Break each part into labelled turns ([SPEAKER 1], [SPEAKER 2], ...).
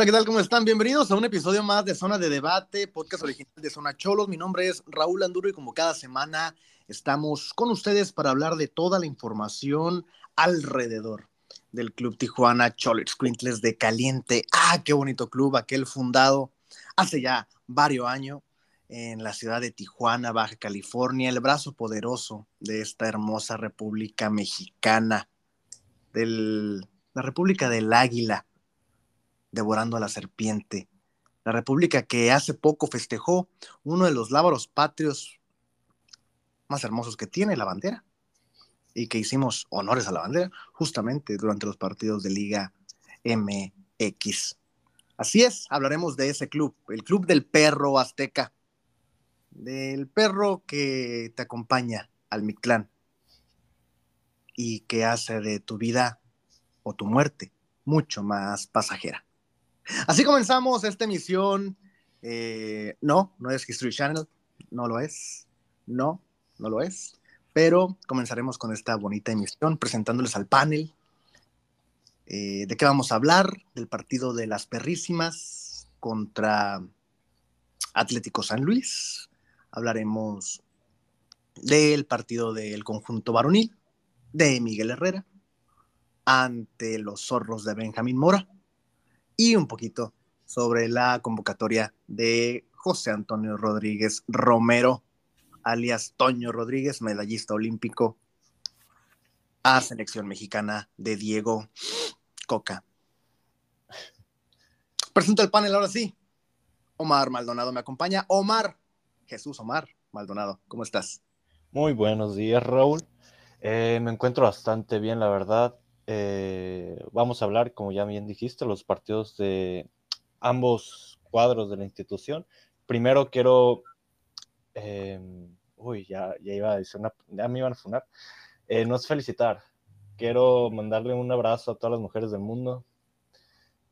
[SPEAKER 1] Hola, ¿qué tal? ¿Cómo están? Bienvenidos a un episodio más de Zona de Debate, podcast original de Zona Cholos. Mi nombre es Raúl Anduro y como cada semana estamos con ustedes para hablar de toda la información alrededor del Club Tijuana Cholos Quintles de Caliente. Ah, qué bonito club, aquel fundado hace ya varios años en la ciudad de Tijuana, Baja California, el brazo poderoso de esta hermosa República Mexicana, de la República del Águila devorando a la serpiente. La república que hace poco festejó uno de los lábaros patrios más hermosos que tiene, la bandera, y que hicimos honores a la bandera justamente durante los partidos de Liga MX. Así es, hablaremos de ese club, el club del perro azteca, del perro que te acompaña al Mictlán y que hace de tu vida o tu muerte mucho más pasajera. Así comenzamos esta emisión. Eh, no, no es History Channel, no lo es. No, no lo es. Pero comenzaremos con esta bonita emisión presentándoles al panel. Eh, ¿De qué vamos a hablar? Del partido de las perrísimas contra Atlético San Luis. Hablaremos del partido del conjunto varonil de Miguel Herrera ante los zorros de Benjamín Mora y un poquito sobre la convocatoria de José Antonio Rodríguez Romero, alias Toño Rodríguez, medallista olímpico a selección mexicana de Diego Coca. Presento el panel ahora sí. Omar Maldonado me acompaña. Omar, Jesús Omar Maldonado, ¿cómo estás?
[SPEAKER 2] Muy buenos días, Raúl. Eh, me encuentro bastante bien, la verdad. Eh, vamos a hablar, como ya bien dijiste, los partidos de ambos cuadros de la institución. Primero quiero, em, uy, ya, ya iba a decir una, ya me iban a funar, eh, no es felicitar, quiero mandarle un abrazo a todas las mujeres del mundo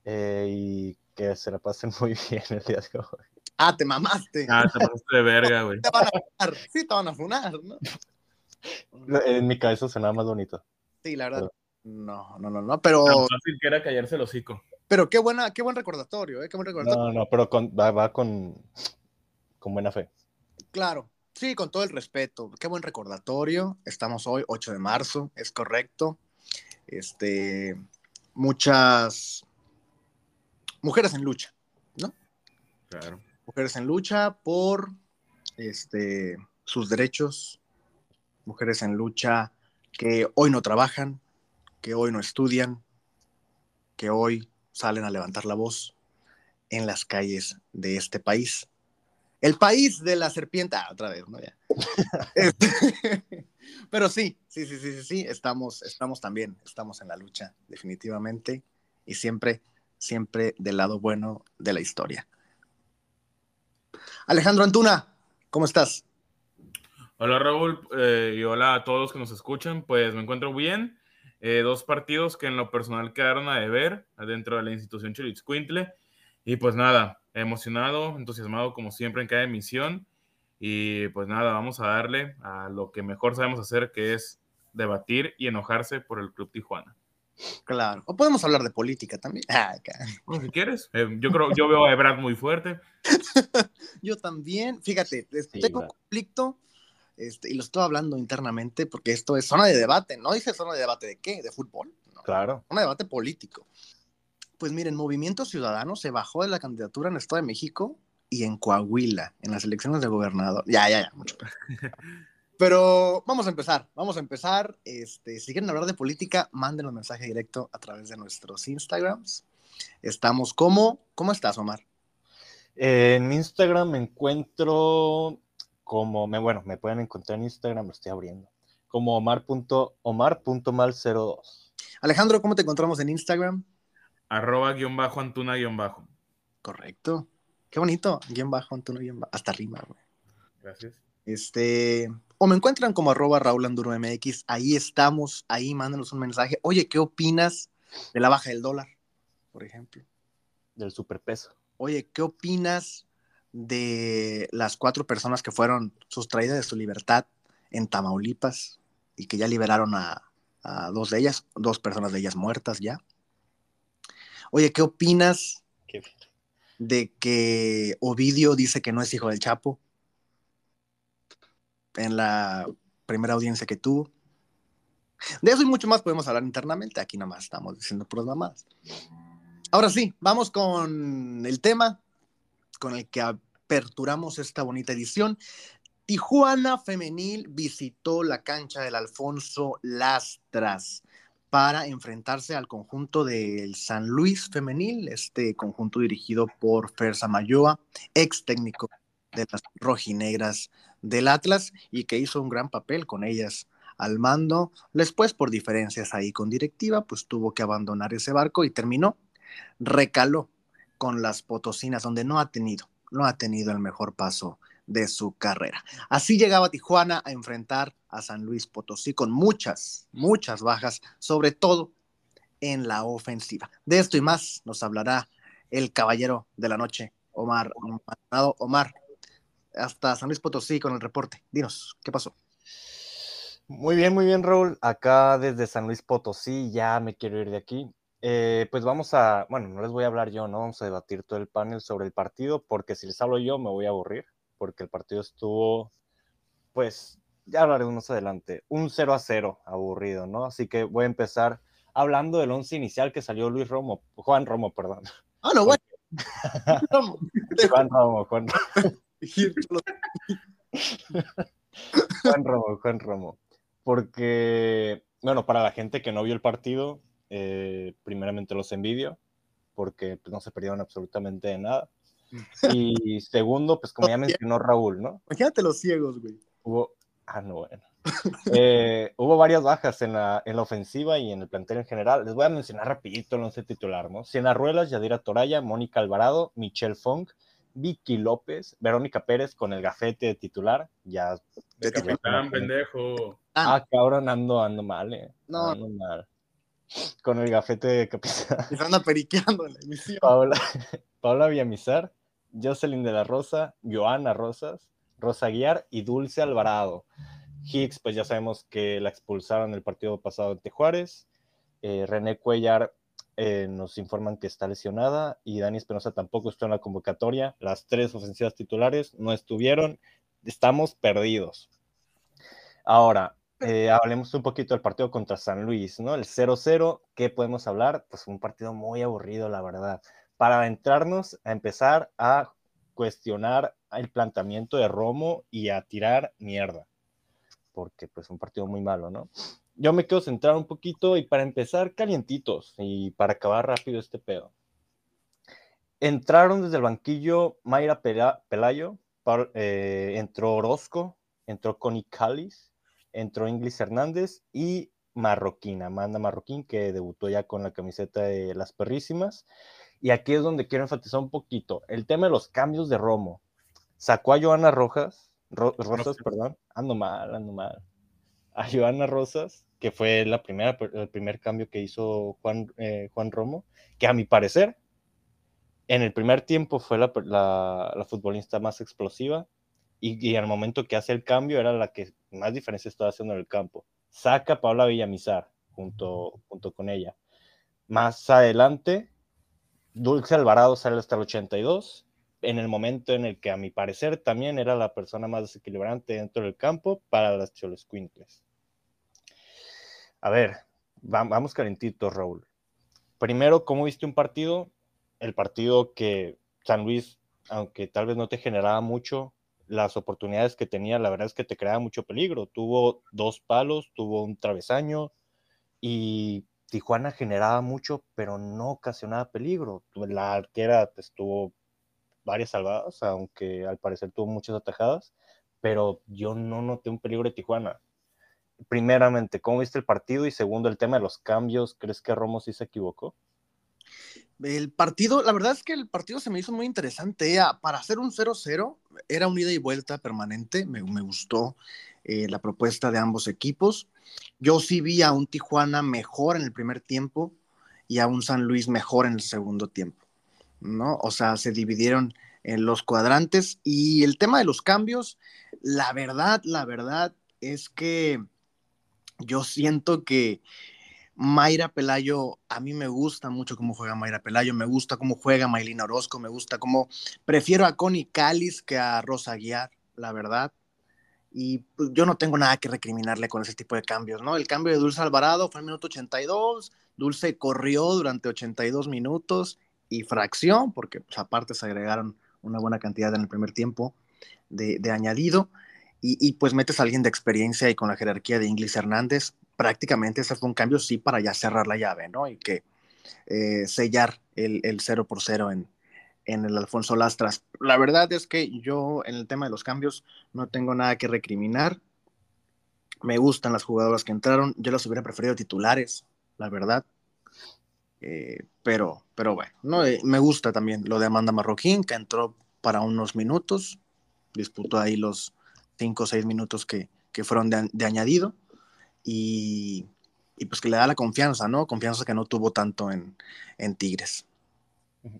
[SPEAKER 2] eh, y que se la pasen muy bien el día de hoy.
[SPEAKER 1] Ah, te mamaste.
[SPEAKER 3] Ah, te pasaste de verga, güey.
[SPEAKER 1] Te van a funar, sí, te van a funar, ¿no?
[SPEAKER 2] En mi cabeza suena más bonito.
[SPEAKER 1] Sí, la verdad. No, no, no, no, pero.
[SPEAKER 3] Tan fácil que era callarse el hocico.
[SPEAKER 1] Pero qué buena, qué buen recordatorio, ¿eh? Qué buen recordatorio.
[SPEAKER 2] No, no, pero con, va, va con, con buena fe.
[SPEAKER 1] Claro, sí, con todo el respeto. Qué buen recordatorio. Estamos hoy, 8 de marzo, es correcto. Este, muchas mujeres en lucha, ¿no?
[SPEAKER 3] Claro.
[SPEAKER 1] Mujeres en lucha por este, sus derechos, mujeres en lucha que hoy no trabajan, que hoy no estudian, que hoy salen a levantar la voz en las calles de este país. El país de la serpiente, ah, otra vez, ¿no? Ya. Pero sí, sí, sí, sí, sí, sí, estamos, estamos también, estamos en la lucha, definitivamente, y siempre, siempre del lado bueno de la historia. Alejandro Antuna, ¿cómo estás?
[SPEAKER 3] Hola Raúl eh, y hola a todos que nos escuchan, pues me encuentro bien. Eh, dos partidos que en lo personal quedaron a deber adentro de la institución Chilitzcuintle. Y pues nada, emocionado, entusiasmado como siempre en cada emisión. Y pues nada, vamos a darle a lo que mejor sabemos hacer, que es debatir y enojarse por el Club Tijuana.
[SPEAKER 1] Claro, o podemos hablar de política también. Ah,
[SPEAKER 3] bueno, si quieres, eh, yo creo, yo veo a Ebrard muy fuerte.
[SPEAKER 1] yo también, fíjate, tengo un conflicto este, y lo estoy hablando internamente porque esto es zona de debate, no dice zona de debate de qué, de fútbol.
[SPEAKER 2] claro.
[SPEAKER 1] Zona de debate político. Pues miren, Movimiento Ciudadano se bajó de la candidatura en el Estado de México y en Coahuila, en las elecciones de gobernador. Ya, ya, ya, mucho. Pero vamos a empezar, vamos a empezar. Este, si quieren hablar de política, manden un mensaje directo a través de nuestros Instagrams. Estamos como, ¿cómo estás, Omar?
[SPEAKER 2] En Instagram me encuentro como, me, bueno, me pueden encontrar en Instagram, lo estoy abriendo, como omar.omar.mal02.
[SPEAKER 1] Alejandro, ¿cómo te encontramos en Instagram?
[SPEAKER 3] Arroba guion bajo Antuna guion bajo.
[SPEAKER 1] Correcto. Qué bonito. Guión bajo Antuna guion bajo. Hasta rima, güey.
[SPEAKER 3] Gracias.
[SPEAKER 1] Este, o me encuentran como arroba Raúl Anduro MX. Ahí estamos, ahí mándanos un mensaje. Oye, ¿qué opinas de la baja del dólar, por ejemplo?
[SPEAKER 2] Del superpeso.
[SPEAKER 1] Oye, ¿qué opinas de las cuatro personas que fueron sustraídas de su libertad en Tamaulipas y que ya liberaron a, dos de ellas, dos personas de ellas muertas ya. Oye, ¿qué opinas
[SPEAKER 2] Qué
[SPEAKER 1] de que Ovidio dice que no es hijo del Chapo en la primera audiencia que tuvo. De eso y mucho más podemos hablar internamente. Aquí nomás estamos diciendo por más. Ahora sí, vamos con el tema con el que aperturamos esta bonita edición. Tijuana Femenil visitó la cancha del Alfonso Lastras para enfrentarse al conjunto del San Luis Femenil, este conjunto dirigido por Fer Samayoa, ex técnico de las rojinegras del Atlas y que hizo un gran papel con ellas al mando. Después, por diferencias ahí con directiva, pues tuvo que abandonar ese barco y terminó, recaló con las potosinas, donde no ha tenido, no ha tenido el mejor paso de su carrera. Así llegaba Tijuana a enfrentar a San Luis Potosí con muchas, muchas bajas, sobre todo en la ofensiva. De esto y más nos hablará el caballero de la noche, Omar. Omar, hasta San Luis Potosí con el reporte. Dinos, ¿qué pasó?
[SPEAKER 2] Muy bien, muy bien, Raúl. Acá desde San Luis Potosí, ya me quiero ir de aquí. Eh, pues vamos a, bueno, no les voy a hablar yo, ¿no? Vamos a debatir todo el panel sobre el partido, porque si les hablo yo me voy a aburrir, porque el partido estuvo, pues, ya hablaré más adelante, un 0 a 0, aburrido, ¿no? Así que voy a empezar hablando del once inicial que salió Luis Romo, Juan Romo, perdón.
[SPEAKER 1] Ah, no, bueno.
[SPEAKER 2] Juan Romo, Juan Romo. Juan Romo, Juan Romo. Porque, bueno, para la gente que no vio el partido, eh, primeramente los envidio, porque pues, no se perdieron absolutamente de nada. Y segundo, pues como ya mencionó Raúl, ¿no?
[SPEAKER 1] Imagínate los ciegos, güey.
[SPEAKER 2] Hubo, ah, no, bueno. Eh, hubo varias bajas en la, en la ofensiva y en el plantel en general. Les voy a mencionar rapidito el once titular, ¿no? Siena Ruelas, Yadira Toraya, Mónica Alvarado, Michelle Fong, Vicky López, Verónica Pérez con el gafete de titular, ya.
[SPEAKER 3] De capitán, pendejo.
[SPEAKER 2] Ah, cabrón, ando, ando mal, eh. No. Ando mal. Con el gafete de capitán.
[SPEAKER 1] Y se anda periqueando en la emisión.
[SPEAKER 2] Paola, Paola Villamizar, Jocelyn de la Rosa, Joana Rosas, Rosa Guiar y Dulce Alvarado. Hicks, pues ya sabemos que la expulsaron el partido pasado ante Juárez. Eh, René Cuellar eh, nos informan que está lesionada y Dani Espinosa tampoco está en la convocatoria. Las tres ofensivas titulares no estuvieron. Estamos perdidos. Ahora, eh, hablemos un poquito del partido contra San Luis, ¿no? El 0-0, ¿qué podemos hablar? Pues un partido muy aburrido, la verdad. Para entrarnos a empezar a cuestionar el planteamiento de Romo y a tirar mierda. Porque pues un partido muy malo, ¿no? yo me quiero centrar un poquito y para empezar calientitos y para acabar rápido este pedo. Entraron desde el banquillo Mayra Pelayo, eh, entró Orozco, entró Connie Callis, entró Inglis Hernández y Marroquín, Amanda Marroquín, que debutó ya con la camiseta de las perrísimas. Y aquí es donde quiero enfatizar un poquito el tema de los cambios de Romo. Sacó a Joana Rojas, Rosas, perdón, ando mal, ando mal. A Joana Rosas que fue la primera, el primer cambio que hizo Juan, eh, Juan Romo, que a mi parecer, en el primer tiempo fue la, la, futbolista más explosiva y, y, al momento que hace el cambio era la que más diferencia estaba haciendo en el campo. Saca a Paula Villamizar junto, junto con ella. Más adelante, Dulce Alvarado sale hasta el 82, en el momento en el que a mi parecer también era la persona más desequilibrante dentro del campo para las Cholos. A ver, vamos calentitos, Raúl. Primero, ¿cómo viste un partido? El partido que San Luis, aunque tal vez no te generaba mucho, las oportunidades que tenía, la verdad es que te creaba mucho peligro. Tuvo dos palos, tuvo un travesaño y Tijuana generaba mucho, pero no ocasionaba peligro. La arquera pues, tuvo varias salvadas, aunque al parecer tuvo muchas atajadas, pero yo no noté un peligro de Tijuana primeramente, ¿cómo viste el partido? Y segundo, el tema de los cambios, ¿crees que Romo sí se equivocó?
[SPEAKER 1] El partido, la verdad es que el partido se me hizo muy interesante. Para hacer un 0-0, era un ida y vuelta permanente. Me, gustó eh, la propuesta de ambos equipos. Yo sí vi a un Tijuana mejor en el primer tiempo y a un San Luis mejor en el segundo tiempo. ¿no? O sea, se dividieron en los cuadrantes. Y el tema de los cambios, la verdad, la verdad es que yo siento que Mayra Pelayo, a mí me gusta mucho cómo juega Mayra Pelayo, me gusta cómo juega Maylina Orozco, me gusta cómo prefiero a Connie Calis que a Rosa Guiar, la verdad. Y pues, yo no tengo nada que recriminarle con ese tipo de cambios, ¿no? El cambio de Dulce Alvarado fue el minuto 82, Dulce corrió durante 82 minutos y fracción, porque pues, aparte se agregaron una buena cantidad en el primer tiempo de, añadido. Y, pues metes a alguien de experiencia y con la jerarquía de Inglis Hernández, prácticamente ese fue un cambio, sí, para ya cerrar la llave, ¿no? Y que eh, sellar el, el 0 por 0 en, el Alfonso Lastras. La verdad es que yo en el tema de los cambios no tengo nada que recriminar. Me gustan las jugadoras que entraron. Yo las hubiera preferido titulares, la verdad. Eh, pero, pero bueno, no, eh, me gusta también lo de Amanda Marroquín, que entró para unos minutos, disputó ahí los cinco o seis minutos que, fueron de añadido y, y, pues que le da la confianza, ¿no? Confianza que no tuvo tanto en, en Tigres.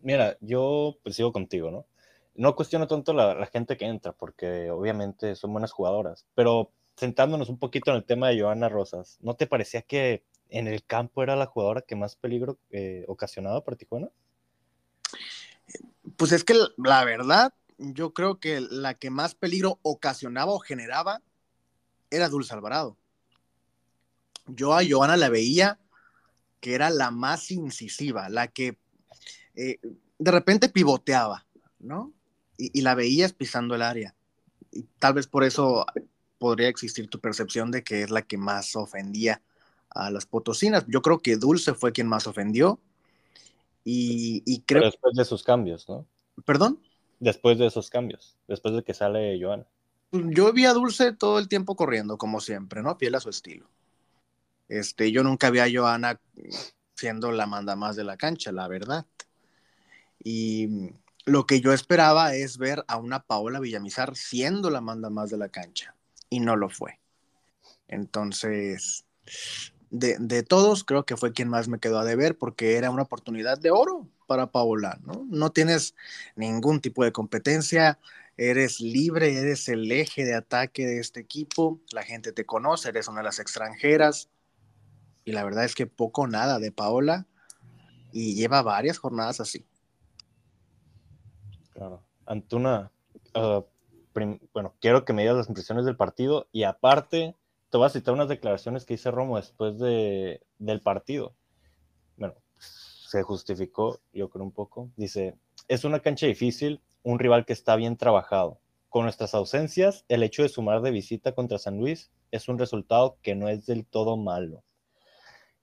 [SPEAKER 2] Mira, yo pues sigo contigo, ¿no? No cuestiono tanto la, la, gente que entra, porque obviamente son buenas jugadoras, pero sentándonos un poquito en el tema de Joana Rosas, ¿no te parecía que en el campo era la jugadora que más peligro eh, ocasionaba para Tijuana?
[SPEAKER 1] Pues es que la verdad, yo creo que la que más peligro ocasionaba o generaba era Dulce Alvarado. Yo a Joana la veía que era la más incisiva, la que eh, de repente pivoteaba, ¿no? Y, y, la veías pisando el área. Y tal vez por eso podría existir tu percepción de que es la que más ofendía a las potosinas. Yo creo que Dulce fue quien más ofendió. Y, y creo.
[SPEAKER 2] Pero después de sus cambios, ¿no?
[SPEAKER 1] ¿Perdón?
[SPEAKER 2] Después de esos cambios, después de que sale Joana.
[SPEAKER 1] Yo vi a Dulce todo el tiempo corriendo, como siempre, ¿no? Fiel a su estilo. Este, yo nunca vi a Joana siendo la manda más de la cancha, la verdad. Y lo que yo esperaba es ver a una Paola Villamizar siendo la manda más de la cancha, y no lo fue. Entonces, de, todos, creo que fue quien más me quedó a deber porque era una oportunidad de oro para Paola, ¿no? No tienes ningún tipo de competencia, eres libre, eres el eje de ataque de este equipo, la gente te conoce, eres una de las extranjeras, y la verdad es que poco nada de Paola, y lleva varias jornadas así.
[SPEAKER 2] Claro. Antuna, uh, bueno, quiero que me digas las impresiones del partido y aparte te voy a citar unas declaraciones que hice Romo después de, del partido. Bueno, se justificó, yo creo un poco. Dice, es una cancha difícil, un rival que está bien trabajado. Con nuestras ausencias, el hecho de sumar de visita contra San Luis es un resultado que no es del todo malo.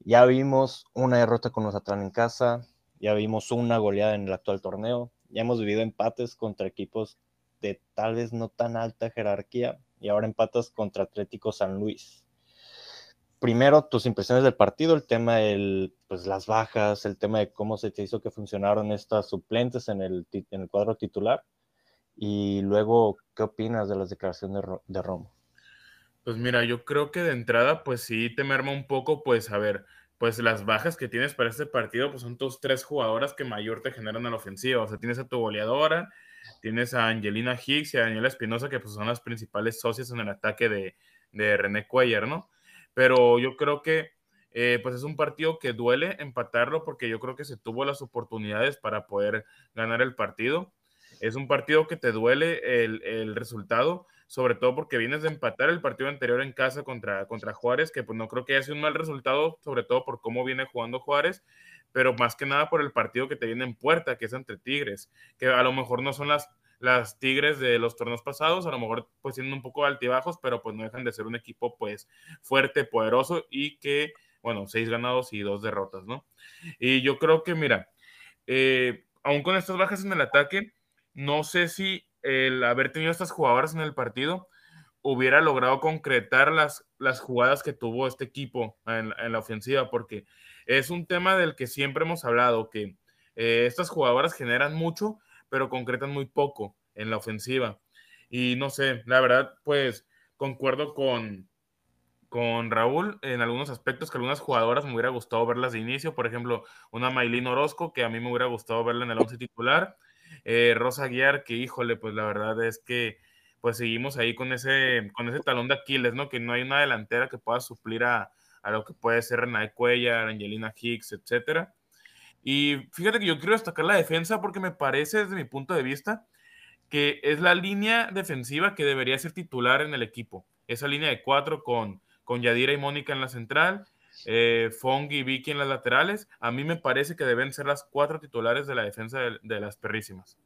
[SPEAKER 2] Ya vimos una derrota con Mazatlán en casa, ya vimos una goleada en el actual torneo, ya hemos vivido empates contra equipos de tal vez no tan alta jerarquía, y ahora empatas contra Atlético San Luis. Primero, tus impresiones del partido, el tema de pues, las bajas, el tema de cómo se te hizo que funcionaron estas suplentes en el, en el cuadro titular. Y luego, ¿qué opinas de las declaraciones de, de Romo?
[SPEAKER 3] Pues mira, yo creo que de entrada, pues sí te merma un poco, pues a ver, pues las bajas que tienes para este partido, pues son tus tres jugadoras que mayor te generan a la ofensiva. O sea, tienes a tu goleadora, Tienes a Angelina Hicks y a Daniela Espinosa, que pues son las principales socias en el ataque de, de René Cuellar, ¿no? Pero yo creo que eh, pues es un partido que duele empatarlo porque yo creo que se tuvo las oportunidades para poder ganar el partido. Es un partido que te duele el, el resultado, sobre todo porque vienes de empatar el partido anterior en casa contra, contra Juárez, que pues no creo que haya sido un mal resultado, sobre todo por cómo viene jugando Juárez, pero más que nada por el partido que te viene en puerta, que es entre Tigres, que a lo mejor no son las, las Tigres de los torneos pasados, a lo mejor pues tienen un poco altibajos, pero pues no dejan de ser un equipo pues fuerte, poderoso y que, bueno, seis ganados y dos derrotas, ¿no? Y yo creo que, mira, eh, aún con estas bajas en el ataque, no sé si el haber tenido estas jugadoras en el partido hubiera logrado concretar las, las jugadas que tuvo este equipo en, la ofensiva, porque es un tema del que siempre hemos hablado, que eh, estas jugadoras generan mucho, pero concretan muy poco en la ofensiva. Y no sé, la verdad, pues concuerdo con, con Raúl en algunos aspectos que algunas jugadoras me hubiera gustado verlas de inicio. Por ejemplo, una Maylin Orozco, que a mí me hubiera gustado verla en el once titular. Eh, Rosa Guiar, que híjole, pues la verdad es que pues seguimos ahí con ese, con ese talón de Aquiles, ¿no? Que no hay una delantera que pueda suplir a, a lo que puede ser Renate Cuellar, Angelina Hicks, etcétera. Y fíjate que yo quiero destacar la defensa porque me parece, desde mi punto de vista, que es la línea defensiva que debería ser titular en el equipo. Esa línea de cuatro con, con Yadira y Mónica en la central, eh, Fong y Vicky en las laterales, a mí me parece que deben ser las cuatro titulares de la defensa de, las perrísimas.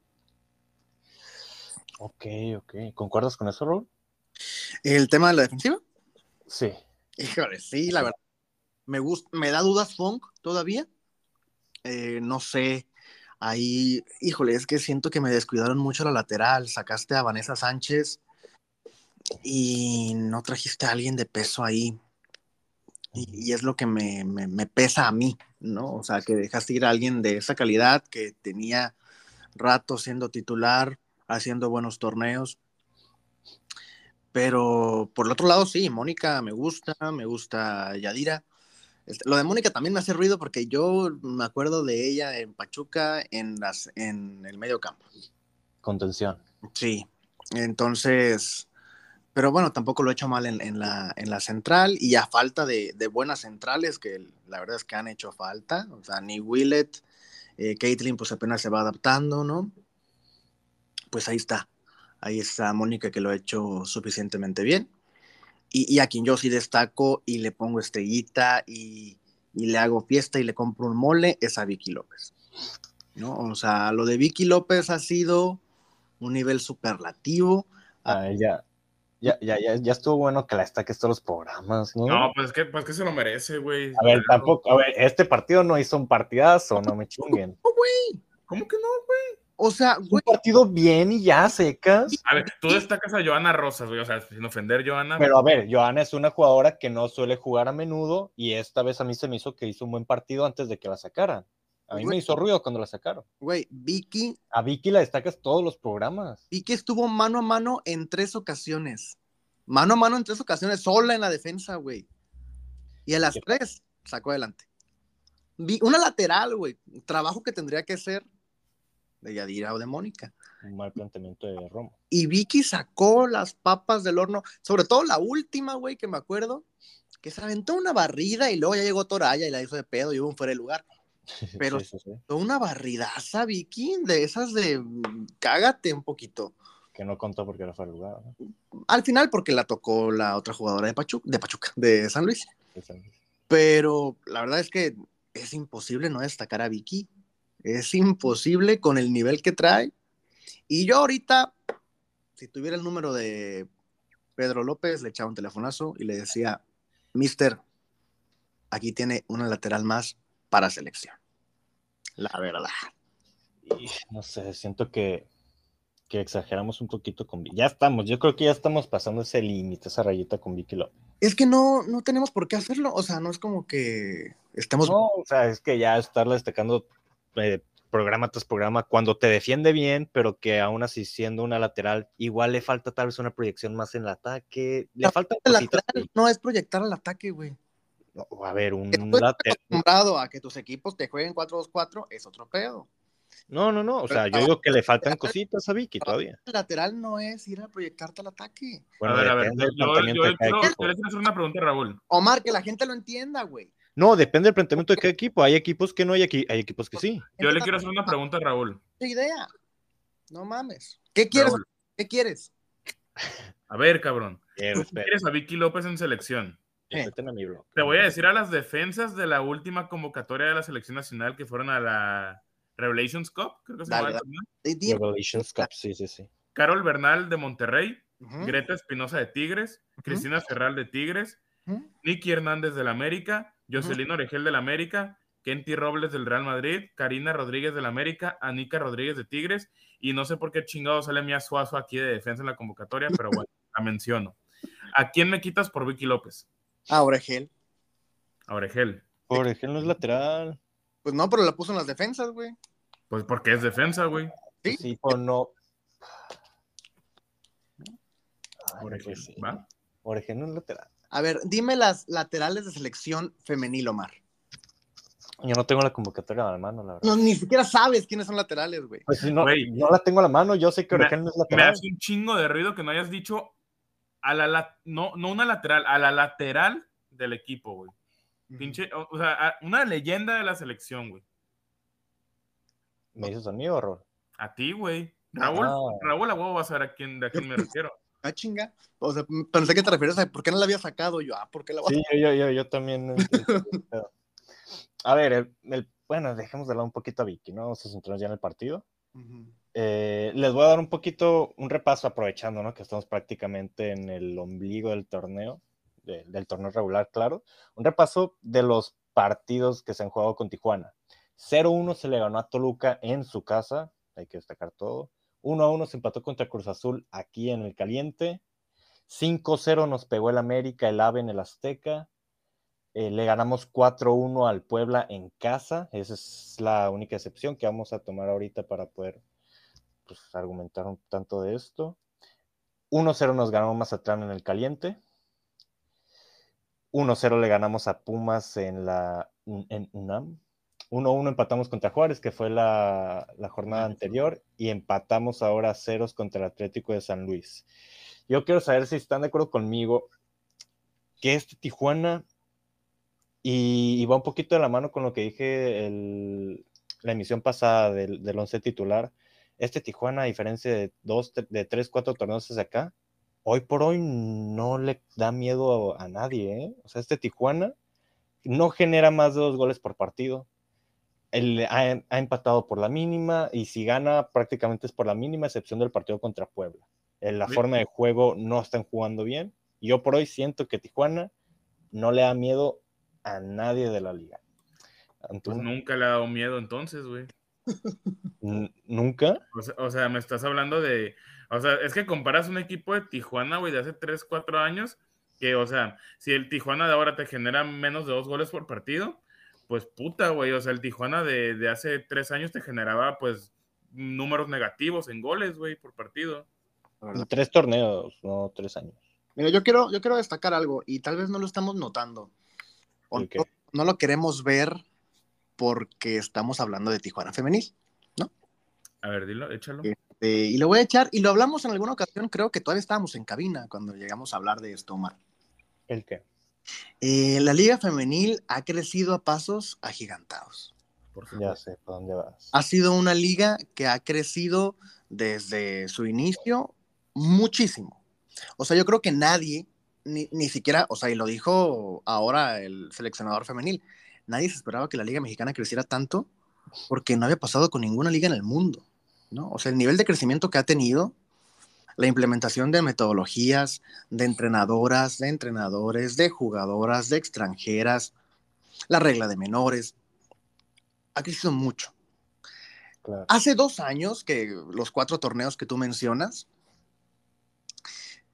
[SPEAKER 2] Ok, ok. ¿Concuerdas con eso, Raúl?
[SPEAKER 1] ¿El tema de la defensiva?
[SPEAKER 2] Sí.
[SPEAKER 1] Híjole, sí, la verdad. Me, gusta, me da dudas Fong todavía. Eh, no sé, ahí, híjole, es que siento que me descuidaron mucho la lateral. Sacaste a Vanessa Sánchez y no trajiste a alguien de peso ahí. Y, es lo que me, me, pesa a mí, ¿no? O sea, que dejaste ir a alguien de esa calidad que tenía rato siendo titular, haciendo buenos torneos. Pero por el otro lado, sí, Mónica me gusta, me gusta Yadira. Este, lo de Mónica también me hace ruido porque yo me acuerdo de ella en Pachuca en, las, en el medio campo.
[SPEAKER 2] Contención.
[SPEAKER 1] Sí, entonces, pero bueno, tampoco lo he hecho mal en, la, en la central y a falta de, buenas centrales, que la verdad es que han hecho falta. O sea, ni Willett, eh, Caitlin pues apenas se va adaptando, ¿no? Pues ahí está. Ahí está Mónica que lo ha hecho suficientemente bien y, a quien yo sí destaco y le pongo estrellita y, le hago fiesta y le compro un mole es a Vicky López. ¿no? O sea, lo de Vicky López ha sido un nivel superlativo.
[SPEAKER 2] Ah, ya, ya, ya, ya, estuvo bueno que la destaques todos los programas, ¿no?
[SPEAKER 3] No, pues que, pues que se lo merece, güey.
[SPEAKER 2] A ver, tampoco, a ver, este partido no hizo un partidazo, no me chinguen.
[SPEAKER 3] ¿Cómo que no, güey?
[SPEAKER 1] O sea,
[SPEAKER 2] Un partido bien y ya secas.
[SPEAKER 3] A ver, tú destacas a Joana Rosas, güey. O sea, sin ofender, Joana.
[SPEAKER 2] Pero a ver, Joana es una jugadora que no suele jugar a menudo y esta vez a mí se me hizo que hizo un buen partido antes de que la sacaran. A mí me hizo ruido cuando la sacaron.
[SPEAKER 1] Güey, Vicky.
[SPEAKER 2] A Vicky la destacas todos los programas.
[SPEAKER 1] Vicky estuvo mano a mano en tres ocasiones. Mano a mano en tres ocasiones, sola en la defensa, güey. Y a las tres sacó adelante. Una lateral, güey. Trabajo que tendría que ser de Yadira o de Mónica.
[SPEAKER 2] Un mal planteamiento de Roma.
[SPEAKER 1] Y Vicky sacó las papas del horno, sobre todo la última, güey, que me acuerdo, que se aventó una barrida y luego ya llegó Toraya y la hizo de pedo y hubo un fuera de lugar. Pero una barridaza, Vicky, de esas de mm, cágate un poquito.
[SPEAKER 2] Que no contó porque era fuera de lugar.
[SPEAKER 1] Al final, porque la tocó la otra jugadora de Pachuca, de Pachuca, de San Luis. Pero la verdad es que es imposible no destacar a Vicky. Es imposible con el nivel que trae. Y yo ahorita, si tuviera el número de Pedro López, le echaba un telefonazo y le decía, Mister, aquí tiene una lateral más para selección. La verdad.
[SPEAKER 2] no sé, siento que, que exageramos un poquito con Ya estamos, yo creo que ya estamos pasando ese límite, esa rayita con Vicky López.
[SPEAKER 1] Es que no, no tenemos por qué hacerlo, o sea, no es como que estemos...
[SPEAKER 2] No, o sea, es que ya estarla destacando eh, programa tras programa, cuando te defiende bien, pero que aún así siendo una lateral, igual le falta tal vez una proyección más en el ataque. Le falta
[SPEAKER 1] no es proyectar al ataque, güey.
[SPEAKER 2] A ver, un
[SPEAKER 1] lateral. acostumbrado a que tus equipos te jueguen 4-2-4, es otro pedo.
[SPEAKER 2] No, no, no. O sea, yo digo que le faltan cositas a Vicky todavía.
[SPEAKER 1] El lateral no es ir a proyectarte al ataque.
[SPEAKER 3] Bueno, a ver, a ver. Yo, yo, quiero, hacer una pregunta, Raúl.
[SPEAKER 1] Omar, que la gente lo entienda, güey.
[SPEAKER 2] No, depende del planteamiento de cada equipo. Hay equipos que no, hay, aquí, hay equipos que sí.
[SPEAKER 3] Yo le quiero hacer una pregunta a Raúl.
[SPEAKER 1] ¿Qué idea? No mames. ¿Qué quieres? ¿Qué quieres?
[SPEAKER 3] A ver, cabrón. quieres a Vicky López en selección?
[SPEAKER 2] Eh.
[SPEAKER 3] Te voy a decir a las defensas de la última convocatoria de la selección nacional que fueron a la Revelations Cup, creo que se llama.
[SPEAKER 2] Revelations Cup, sí, sí, sí.
[SPEAKER 3] Carol Bernal de Monterrey, Greta Espinosa de Tigres, Cristina Ferral de Tigres, Nicky Hernández del América, Jocelyn Oregel del América, Kenty Robles del Real Madrid, Karina Rodríguez del América, Anika Rodríguez de Tigres, y no sé por qué chingado sale Mía Suazo aquí de defensa en la convocatoria, pero bueno, la menciono. ¿A quién me quitas por Vicky López?
[SPEAKER 1] A Oregel.
[SPEAKER 3] A Oregel.
[SPEAKER 2] Oregel no es lateral.
[SPEAKER 1] Pues no, pero la puso en las defensas, güey.
[SPEAKER 3] Pues porque es defensa, güey.
[SPEAKER 1] Sí.
[SPEAKER 2] Sí o no.
[SPEAKER 3] Oregel,
[SPEAKER 2] ¿va? Oregel no es lateral.
[SPEAKER 1] A ver, dime las laterales de selección femenil, Omar.
[SPEAKER 2] Yo no tengo la convocatoria a la mano, la verdad.
[SPEAKER 1] No, ni siquiera sabes quiénes son laterales, güey.
[SPEAKER 2] Pues no, no la tengo a la mano, yo sé que Oregel no es lateral.
[SPEAKER 3] Me hace un chingo de ruido que no hayas dicho a la, no, no una lateral, a la lateral del equipo, güey. Pinche, o, sea, una leyenda de la selección, güey.
[SPEAKER 2] ¿Me dices a mí o Rol?
[SPEAKER 3] A ti, güey. Raúl, ah. Raúl, a huevo va a saber a quién, a quién me refiero.
[SPEAKER 1] Ah, chinga. O sea, pensé que te refieres a por qué no la había sacado. Yo, ah, ¿por qué la
[SPEAKER 2] voy a Sí, yo, yo, yo, también. a ver, el, bueno, dejemos de lado un poquito a Vicky, ¿no? Vamos a centrarnos ya en el partido. Eh, les voy a dar un poquito, un repaso aprovechando, ¿no? Que estamos prácticamente en el ombligo del torneo, del torneo regular, claro. Un repaso de los partidos que se han jugado con Tijuana. 0-1 se le ganó a Toluca en su casa, hay que destacar todo. 1-1 se empató contra Cruz Azul aquí en el caliente. 5-0 nos pegó el América, el AVE en el Azteca. Eh, le ganamos 4-1 al Puebla en casa. Esa es la única excepción que vamos a tomar ahorita para poder pues, argumentar un tanto de esto. 1-0 nos ganó Mazatlán en el caliente. 1-0 le ganamos a Pumas en la en UNAM. 1-1 empatamos contra Juárez, que fue la, jornada anterior, y empatamos ahora a ceros contra el Atlético de San Luis. Yo quiero saber si están de acuerdo conmigo que este Tijuana, y, va un poquito de la mano con lo que dije el, la emisión pasada del, del once titular, este Tijuana, a diferencia de dos, de tres, cuatro torneos desde acá, hoy por hoy no le da miedo a, nadie, ¿eh? O sea, este Tijuana no genera más de dos goles por partido. Él ha, empatado por la mínima y si gana prácticamente es por la mínima excepción del partido contra Puebla. En la forma de juego no están jugando bien. Yo por hoy siento que Tijuana no le da miedo a nadie de la liga.
[SPEAKER 3] Pues nunca le ha dado miedo entonces, güey.
[SPEAKER 2] ¿Nunca?
[SPEAKER 3] O sea, me estás hablando de. O sea, es que comparas un equipo de Tijuana, güey, de hace 3, 4 años, que, o sea, si el Tijuana de ahora te genera menos de dos goles por partido, pues puta, güey. O sea, el Tijuana de, hace 3 años te generaba, pues, números negativos en goles, güey, por partido.
[SPEAKER 2] Tres torneos, no tres años.
[SPEAKER 1] Mira, yo quiero, yo quiero destacar algo, y tal vez no lo estamos notando. O no lo queremos ver porque estamos hablando de Tijuana Femenil, ¿no?
[SPEAKER 3] A ver, dilo, échalo.
[SPEAKER 1] Este, y lo voy a echar, y lo hablamos en alguna ocasión, creo que todavía estábamos en cabina cuando llegamos a hablar de esto, Omar.
[SPEAKER 2] ¿El qué?
[SPEAKER 1] Eh, la Liga Femenil ha crecido a pasos agigantados.
[SPEAKER 2] Por ya sé, ¿por dónde vas?
[SPEAKER 1] Ha sido una liga que ha crecido desde su inicio muchísimo. O sea, yo creo que nadie, ni, ni siquiera, o sea, y lo dijo ahora el seleccionador femenil, nadie se esperaba que la Liga Mexicana creciera tanto porque no había pasado con ninguna liga en el mundo, ¿no? O sea, el nivel de crecimiento que ha tenido, la implementación de metodologías, de entrenadoras, de entrenadores, de jugadoras, de extranjeras, la regla de menores, ha crecido mucho. Hace dos años que los cuatro torneos que tú mencionas,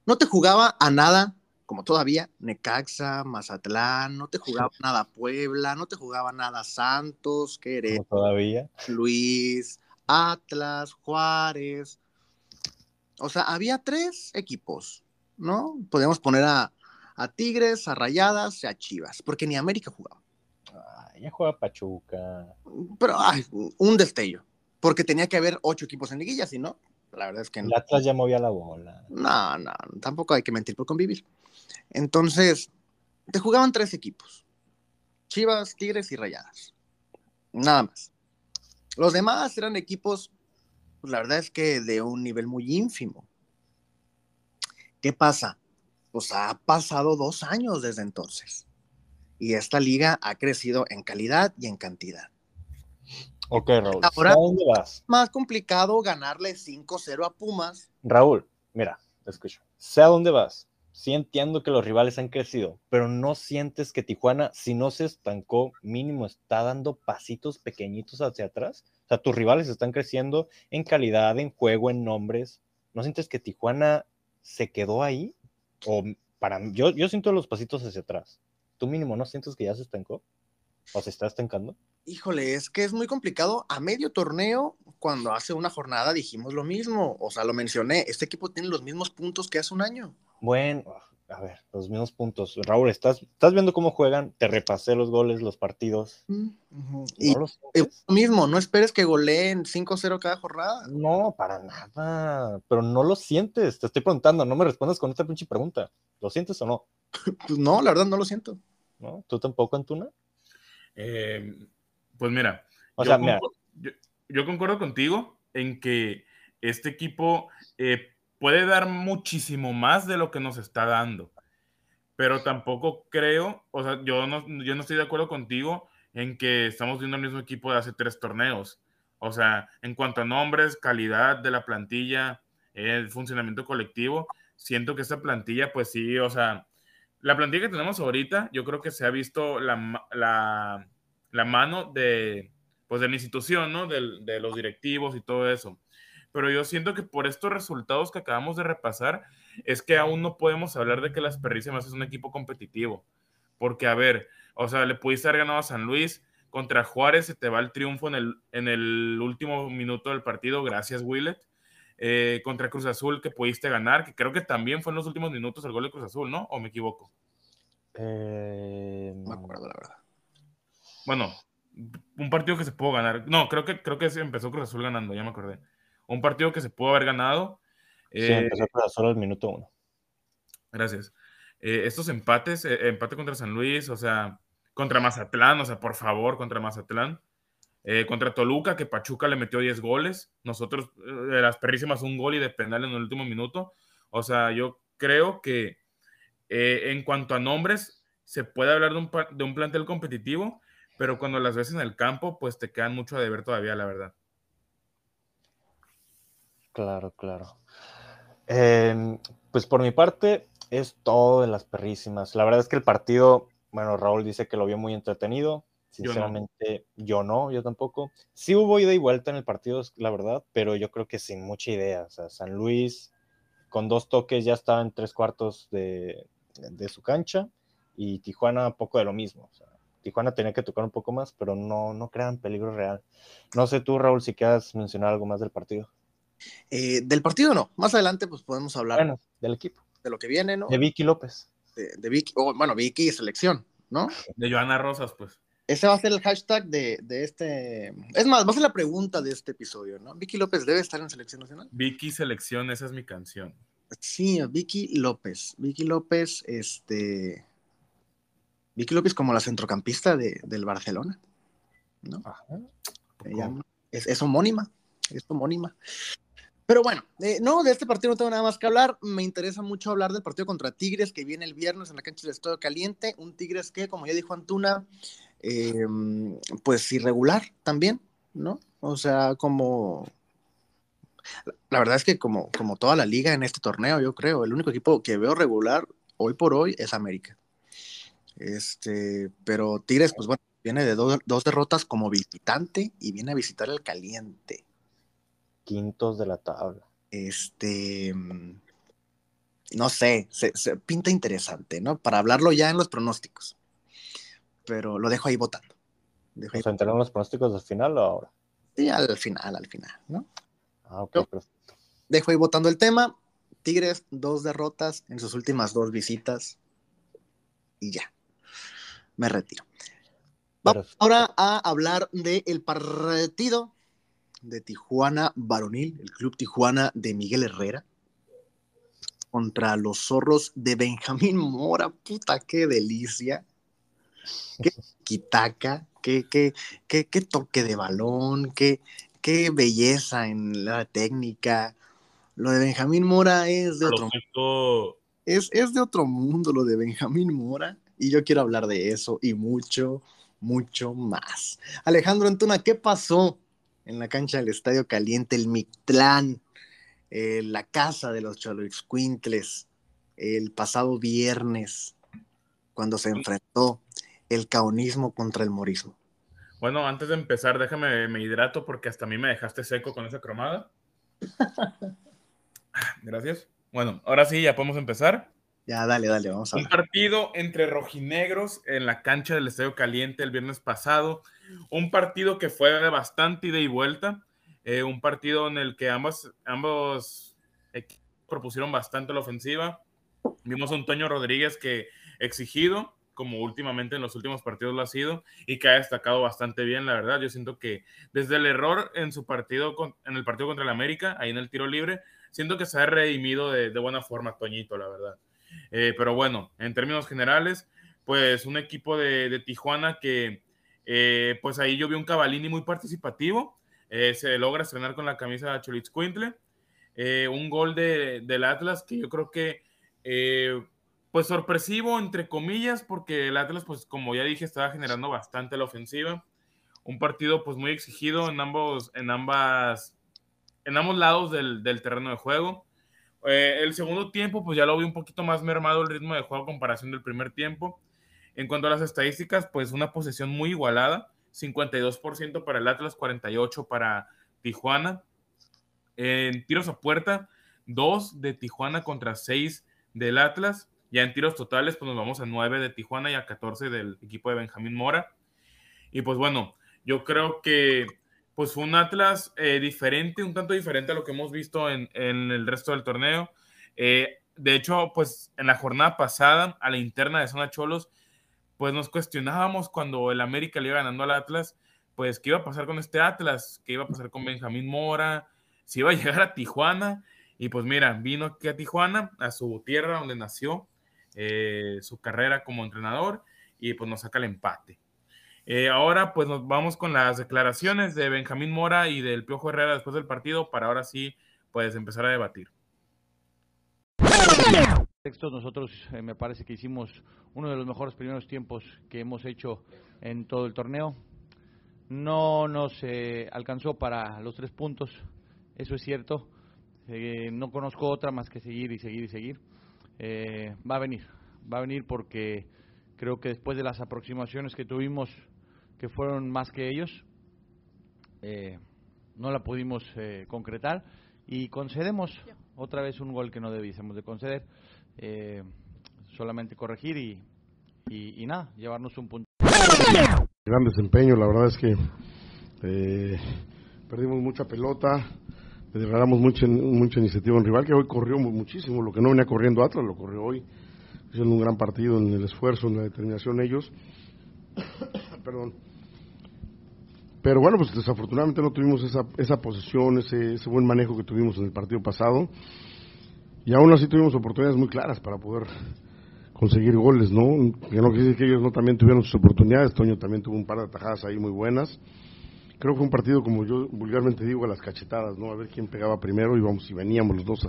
[SPEAKER 1] no te jugaba a nada como todavía, Necaxa, Mazatlán, no te jugaba nada Puebla, no te jugaba nada Santos, Querétaro,
[SPEAKER 2] todavía.
[SPEAKER 1] Luis, Atlas, Juárez. O sea, había tres equipos, ¿no? Podíamos poner a, Tigres, a Rayadas y a Chivas, porque ni América jugaba.
[SPEAKER 2] ya juega Pachuca.
[SPEAKER 1] Pero, ay, un destello, porque tenía que haber ocho equipos en liguilla, si no, la verdad es que no.
[SPEAKER 2] El Atlas ya movía la bola.
[SPEAKER 1] No, no, tampoco hay que mentir por convivir. Entonces, te jugaban tres equipos. Chivas, Tigres y Rayadas. Nada más. Los demás eran equipos, pues la verdad es que de un nivel muy ínfimo. ¿Qué pasa? Pues ha pasado dos años desde entonces. Y esta liga ha crecido en calidad y en cantidad.
[SPEAKER 2] Ok, Raúl. Ahora, ¿A dónde vas?
[SPEAKER 1] Más complicado ganarle 5-0 a Pumas.
[SPEAKER 2] Raúl, mira, te escucho. Sé a dónde vas. Sí entiendo que los rivales han crecido, pero no sientes que Tijuana, si no se estancó, mínimo está dando pasitos pequeñitos hacia atrás. O sea, tus rivales están creciendo en calidad, en juego, en nombres. ¿No sientes que Tijuana se quedó ahí? O para yo, yo siento los pasitos hacia atrás. ¿Tú mínimo no sientes que ya se estancó? ¿O se está estancando?
[SPEAKER 1] Híjole, es que es muy complicado. A medio torneo, cuando hace una jornada dijimos lo mismo. O sea, lo mencioné. Este equipo tiene los mismos puntos que hace un año.
[SPEAKER 2] Bueno, a ver, los mismos puntos. Raúl, ¿estás, estás viendo cómo juegan? Te repasé los goles, los partidos.
[SPEAKER 1] Mm, y lo mismo, no esperes que goleen 5-0 cada jornada.
[SPEAKER 2] No, para nada. Pero no lo sientes. Te estoy preguntando, no me respondas con esta pinche pregunta. ¿Lo sientes o no?
[SPEAKER 1] pues no, la verdad no lo siento.
[SPEAKER 2] ¿no? ¿Tú tampoco, Antuna?
[SPEAKER 3] Eh, pues mira,
[SPEAKER 2] O
[SPEAKER 3] yo,
[SPEAKER 2] sea, mira,
[SPEAKER 3] concuerdo, yo- yo concuerdo contigo en que este equipo eh, puede dar muchísimo más de lo que nos está dando, pero tampoco creo, o sea, yo no, yo no estoy de acuerdo contigo en que estamos viendo el mismo equipo de hace tres torneos. O sea, en cuanto a nombres, calidad de la plantilla, el funcionamiento colectivo, siento que esta plantilla, pues sí, o sea, la plantilla que tenemos ahorita, yo creo que se ha visto la, la, mano de, pues de la institución, ¿no? De los directivos y todo eso. Pero yo siento que por estos resultados que acabamos de repasar, es que aún no podemos hablar de que las Perrísimas es un equipo competitivo. Porque, a ver, o sea, le pudiste haber ganado a San Luis, contra Juárez se te va el triunfo en el, en el último minuto del partido, gracias Willet. Eh, contra Cruz Azul que pudiste ganar, que creo que también fue en los últimos minutos el gol de Cruz Azul, ¿no? ¿O me equivoco?
[SPEAKER 2] eh,
[SPEAKER 1] No me acuerdo, la verdad.
[SPEAKER 3] Bueno, un partido que se pudo ganar. No, creo que, creo que se empezó Cruz Azul ganando, ya me acordé. Un partido que se pudo haber ganado.
[SPEAKER 2] sí,
[SPEAKER 3] Eh,
[SPEAKER 2] empezó Azul al minuto uno.
[SPEAKER 3] Gracias. Eh, estos empates, eh, empate contra San Luis, o sea, contra Mazatlán, o sea, por favor, contra Mazatlán. Eh, contra Toluca, que Pachuca le metió 10 goles. Nosotros, eh, las perrísimas, un gol y de penal en el último minuto. O sea, yo creo que en cuanto a nombres, se puede hablar de un, de un plantel competitivo, pero cuando las ves en el campo, pues te quedan mucho a deber todavía, la verdad.
[SPEAKER 2] Claro, claro. Eh, pues por mi parte, es todo de las perrísimas. La verdad es que el partido, bueno, Raúl dice que lo vio muy entretenido.
[SPEAKER 3] Yo no.
[SPEAKER 2] Sinceramente, yo no, yo tampoco. Sí hubo ida y vuelta en el partido, la verdad, pero yo creo que sin mucha idea. O sea, San Luis con dos toques ya estaba en tres cuartos de, de su cancha y Tijuana poco de lo mismo. O sea, Tijuana tenía que tocar un poco más, pero no, no crean peligro real. No sé tú, Raúl, si quieras mencionar algo más del partido.
[SPEAKER 1] Eh, del partido no. Más adelante, pues podemos hablar
[SPEAKER 2] Bueno, del equipo.
[SPEAKER 1] de lo que viene, ¿no?
[SPEAKER 2] De Vicky López.
[SPEAKER 1] De, de Vicky, o, bueno, Vicky y selección, ¿no?
[SPEAKER 3] De Joana Rosas, pues.
[SPEAKER 1] Ese va a ser el hashtag de, de este. Es más, va a ser la pregunta de este episodio, ¿no? Vicky López debe estar en selección nacional.
[SPEAKER 3] Vicky Selección, esa es mi canción.
[SPEAKER 1] Sí, Vicky López. Vicky López, este. Vicky López como la centrocampista de, del Barcelona, ¿no?
[SPEAKER 2] Ajá.
[SPEAKER 1] Ella es, es homónima, es homónima. Pero bueno, eh, no, de este partido no tengo nada más que hablar. Me interesa mucho hablar del partido contra Tigres que viene el viernes en la cancha del Estado Caliente. Un Tigres que, como ya dijo Antuna, eh, pues irregular también, ¿no? O sea, como. La verdad es que, como, como toda la liga en este torneo, yo creo, el único equipo que veo regular hoy por hoy es América. Este, pero Tigres, pues bueno, viene de do- dos derrotas como visitante y viene a visitar el Caliente.
[SPEAKER 2] Quintos de la tabla.
[SPEAKER 1] Este, mm, no sé, se, se pinta interesante, ¿no? Para hablarlo ya en los pronósticos. Pero lo dejo ahí votando. Dejo ahí
[SPEAKER 2] ¿entraron los pronósticos al final o ahora?
[SPEAKER 1] sí, al final, al final, ¿no?
[SPEAKER 2] Ah, ok,
[SPEAKER 1] Yo-
[SPEAKER 2] perfecto.
[SPEAKER 1] Dejo ahí votando el tema. Tigres, dos derrotas en sus últimas dos visitas. Y ya. Me retiro. Vamos ahora a hablar del partido de Tijuana Varonil, el Club Tijuana de Miguel Herrera, contra los zorros de Benjamín Mora. Puta, qué delicia. Qué quitaca, qué, qué, qué, qué toque de balón, qué, qué belleza en la técnica. Lo de Benjamín Mora es de otro
[SPEAKER 3] Flojito.
[SPEAKER 1] es, es de otro mundo lo de Benjamín Mora y yo quiero hablar de eso y mucho, mucho más. Alejandro Antuna, ¿qué pasó en la cancha del Estadio Caliente, el Mictlán, eh, la casa de los Choloixcuintles, el pasado viernes, cuando se enfrentó el caonismo contra el morismo?
[SPEAKER 3] Bueno, antes de empezar, déjame me hidrato porque hasta a mí me dejaste seco con esa cromada. Gracias. Bueno, ahora sí, ya podemos empezar.
[SPEAKER 1] Ya, dale, dale, vamos a
[SPEAKER 3] Un
[SPEAKER 1] ver.
[SPEAKER 3] partido entre rojinegros en la cancha del Estadio Caliente el viernes pasado. Un partido que fue de bastante ida y vuelta. Eh, un partido en el que ambos, ambos propusieron bastante la ofensiva. Vimos a un Toño Rodríguez que exigido, como últimamente en los últimos partidos lo ha sido, y que ha destacado bastante bien, la verdad. Yo siento que desde el error en su partido, en el partido contra el América, ahí en el tiro libre, siento que se ha redimido de, de buena forma Toñito, la verdad. Eh, pero bueno, en términos generales, pues un equipo de, Tijuana que eh, pues ahí yo vi un Cavalini muy participativo, eh, se logra estrenar con la camisa de Cholitz Quintle, eh, un gol de, del Atlas que yo creo que pues sorpresivo entre comillas porque el Atlas pues como ya dije estaba generando bastante la ofensiva, un partido pues muy exigido en ambos, en ambas, en ambos lados del, del terreno de juego. el segundo tiempo, pues ya lo vi un poquito más mermado el ritmo de juego a comparación del primer tiempo. En cuanto a las estadísticas, pues una posesión muy igualada, 52% para el Atlas, 48% para Tijuana. En tiros a puerta, 2 de Tijuana contra 6 del Atlas. Ya en tiros totales, pues nos vamos a 9 de Tijuana y a 14 del equipo de Benjamín Mora. Y pues bueno, yo creo que pues fue un Atlas eh, diferente, un tanto diferente a lo que hemos visto en, el resto del torneo. Eh, de hecho, pues en la jornada pasada, a la interna de Zona Cholos, pues nos cuestionábamos cuando el América le iba ganando al Atlas, pues qué iba a pasar con este Atlas, qué iba a pasar con Benjamín Mora, si iba a llegar a Tijuana. Y pues mira, vino aquí a Tijuana, a su tierra donde nació eh, su carrera como entrenador, y pues nos saca el empate. Eh, ahora pues nos vamos con las declaraciones de Benjamín Mora y del Piojo Herrera después del partido para ahora sí pues empezar a debatir
[SPEAKER 4] textos nosotros eh, me parece que hicimos uno de los mejores primeros tiempos que hemos hecho en todo el torneo. No nos eh, alcanzó para los tres puntos, eso es cierto. Eh, no conozco otra más que seguir y seguir y seguir. va a venir, va a venir porque creo que después de las aproximaciones que tuvimos, que fueron más que ellos, no la pudimos concretar y concedemos otra vez un gol que no debiésemos de conceder. Eh, solamente corregir y, y, nada, llevarnos un punto.
[SPEAKER 5] Gran desempeño, la verdad es que eh, perdimos mucha pelota, regalamos mucha, mucha iniciativa en rival, que hoy corrió muchísimo, lo que no venía corriendo Atlas lo corrió hoy, haciendo un gran partido en el esfuerzo, en la determinación ellos. Perdón. Pero bueno, pues desafortunadamente no tuvimos esa, esa posición, ese, ese buen manejo que tuvimos en el partido pasado. Y aún así tuvimos oportunidades muy claras para poder conseguir goles, ¿no? Que no quiere decir que ellos no también tuvieron sus oportunidades. Toño también tuvo un par de atajadas ahí muy buenas. Creo que fue un partido, como yo vulgarmente digo, a las cachetadas, ¿no? A ver quién pegaba primero y vamos, si veníamos los dos.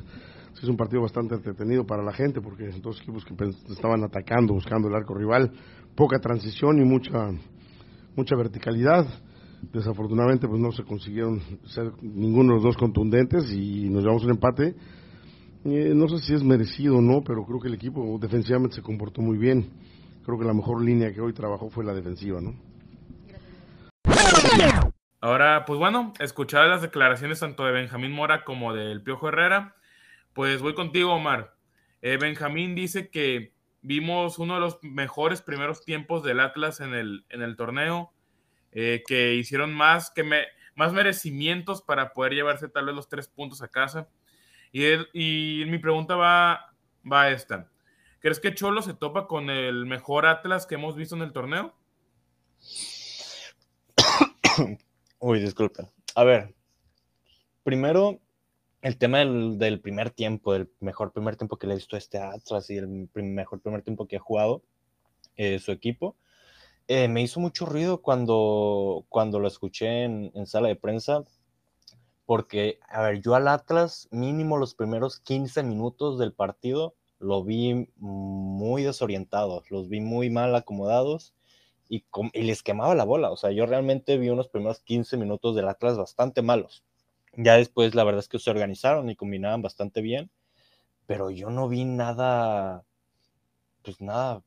[SPEAKER 5] Es un partido bastante entretenido para la gente porque dos equipos que estaban atacando, buscando el arco rival, poca transición y mucha, mucha verticalidad. Desafortunadamente, pues no se consiguieron ser ninguno de los dos contundentes y nos llevamos un empate eh, no sé si es merecido o no, pero creo que el equipo defensivamente se comportó muy bien. Creo que la mejor línea que hoy trabajó fue la defensiva, ¿no?
[SPEAKER 3] Ahora, pues bueno, escuchadas las declaraciones tanto de Benjamín Mora como del Piojo Herrera, pues voy contigo, Omar. Eh, Benjamín dice que vimos uno de los mejores primeros tiempos del Atlas en el, en el torneo, eh, que hicieron más, que me, más merecimientos para poder llevarse tal vez los tres puntos a casa. Y, mi pregunta va, va a esta. ¿Crees que Cholo se topa con el mejor Atlas que hemos visto en el torneo?
[SPEAKER 2] Uy, disculpa. A ver, primero el tema del, primer tiempo, del mejor primer tiempo que le he visto este Atlas y el mejor primer tiempo que ha jugado eh, su equipo. Eh, me hizo mucho ruido cuando, cuando lo escuché en, sala de prensa porque, a ver, yo al Atlas mínimo los primeros 15 minutos del partido lo vi muy desorientados, los vi muy mal acomodados y, les quemaba la bola. O sea, yo realmente vi unos primeros 15 minutos del Atlas bastante malos. Ya después la verdad es que se organizaron y combinaban bastante bien, pero yo no vi nada, pues nada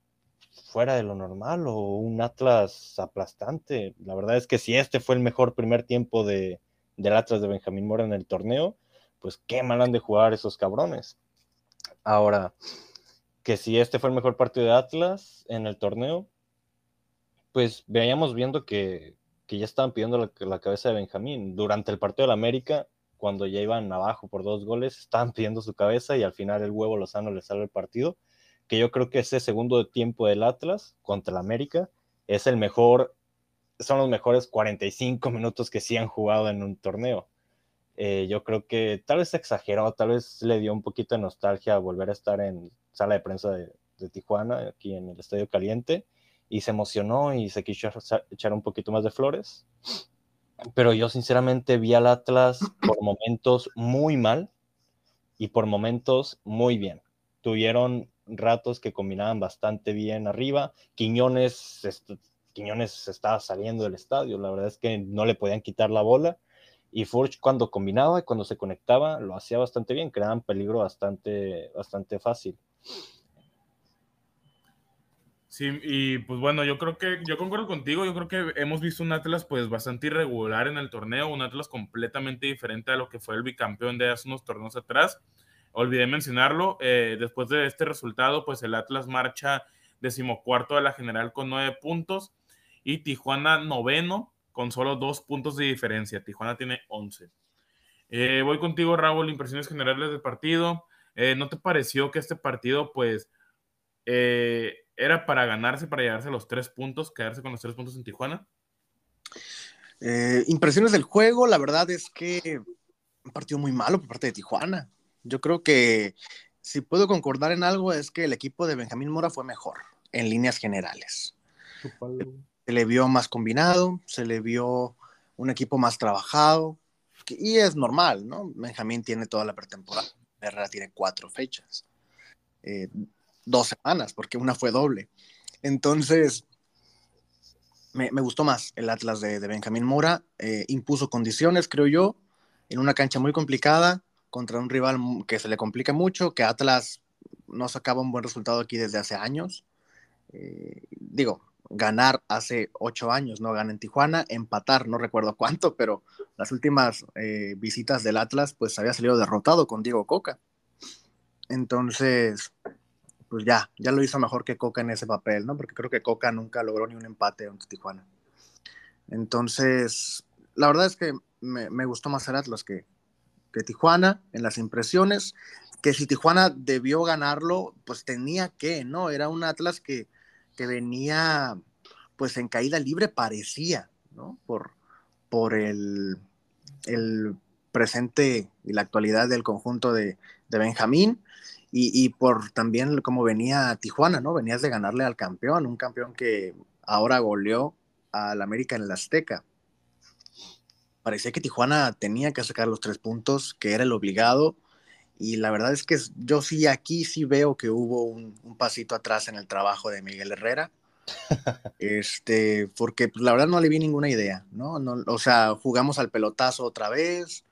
[SPEAKER 2] fuera de lo normal o un Atlas aplastante. La verdad es que si este fue el mejor primer tiempo de, del Atlas de Benjamín Mora en el torneo, pues qué mal han de jugar esos cabrones. Ahora, que si este fue el mejor partido de Atlas en el torneo, pues veíamos viendo que, ya estaban pidiendo la, cabeza de Benjamín. Durante el partido de la América, cuando ya iban abajo por dos goles, estaban pidiendo su cabeza y al final el huevo Lozano le sale el partido. Que yo creo que ese segundo tiempo del Atlas contra el América es el mejor son los mejores 45 minutos que sí han jugado en un torneo. Eh, yo creo que tal vez exageró, tal vez le dio un poquito de nostalgia volver a estar en sala de prensa de Tijuana, aquí en el Estadio Caliente, y se emocionó y se quiso echar un poquito más de flores. Pero yo sinceramente vi al Atlas por momentos muy mal y por momentos muy bien. Tuvieron ratos que combinaban bastante bien arriba. Quiñones, Quiñones estaba saliendo del estadio, la verdad es que no le podían quitar la bola. Y Furch cuando combinaba y cuando se conectaba lo hacía bastante bien, creaban peligro bastante, bastante fácil.
[SPEAKER 3] Sí, y pues bueno, yo creo que, yo concuerdo contigo, yo creo que hemos visto un Atlas pues bastante irregular en el torneo, un Atlas completamente diferente a lo que fue el bicampeón de hace unos torneos atrás. Olvidé mencionarlo, eh, después de este resultado, pues el Atlas marcha decimocuarto de la general con nueve puntos y Tijuana noveno con solo dos puntos de diferencia. Tijuana tiene once. Eh, voy contigo, Raúl, impresiones generales del partido. Eh, ¿No te pareció que este partido, pues, era para ganarse, para llegarse a los tres puntos, quedarse con los tres puntos en Tijuana?
[SPEAKER 1] Eh, impresiones del juego, la verdad es que un partido muy malo por parte de Tijuana. Yo creo que si puedo concordar en algo es que el equipo de Benjamín Mora fue mejor en líneas generales. Se le vio más combinado, se le vio un equipo más trabajado y es normal, ¿no? Benjamín tiene toda la pretemporada, Herrera tiene cuatro fechas. Eh, dos semanas, porque una fue doble. Entonces, me, gustó más el Atlas de, Benjamín Mora. Eh, impuso condiciones, creo yo, en una cancha muy complicada contra un rival que se le complica mucho, que Atlas no sacaba un buen resultado aquí desde hace años. Eh, digo, ganar hace ocho años, no gana en Tijuana, empatar, no recuerdo cuánto, pero las últimas eh, visitas del Atlas, pues había salido derrotado con Diego Coca. Entonces, pues ya, ya lo hizo mejor que Coca en ese papel, ¿no? Porque creo que Coca nunca logró ni un empate ante Tijuana. Entonces, la verdad es que me, gustó más el Atlas que, que Tijuana en las impresiones, que si Tijuana debió ganarlo, pues tenía que, ¿no? Era un Atlas que, que venía pues en caída libre parecía, ¿no? Por, por el, el presente y la actualidad del conjunto de, de Benjamín y, por también cómo venía Tijuana, ¿no? Venías de ganarle al campeón, un campeón que ahora goleó al América en el Azteca. Parecía que Tijuana tenía que sacar los tres puntos, que era el obligado, y la verdad es que yo sí aquí sí veo que hubo un, pasito atrás en el trabajo de Miguel Herrera. este, porque pues, la verdad no le vi ninguna idea, ¿no? ¿no? O sea, jugamos al pelotazo otra vez,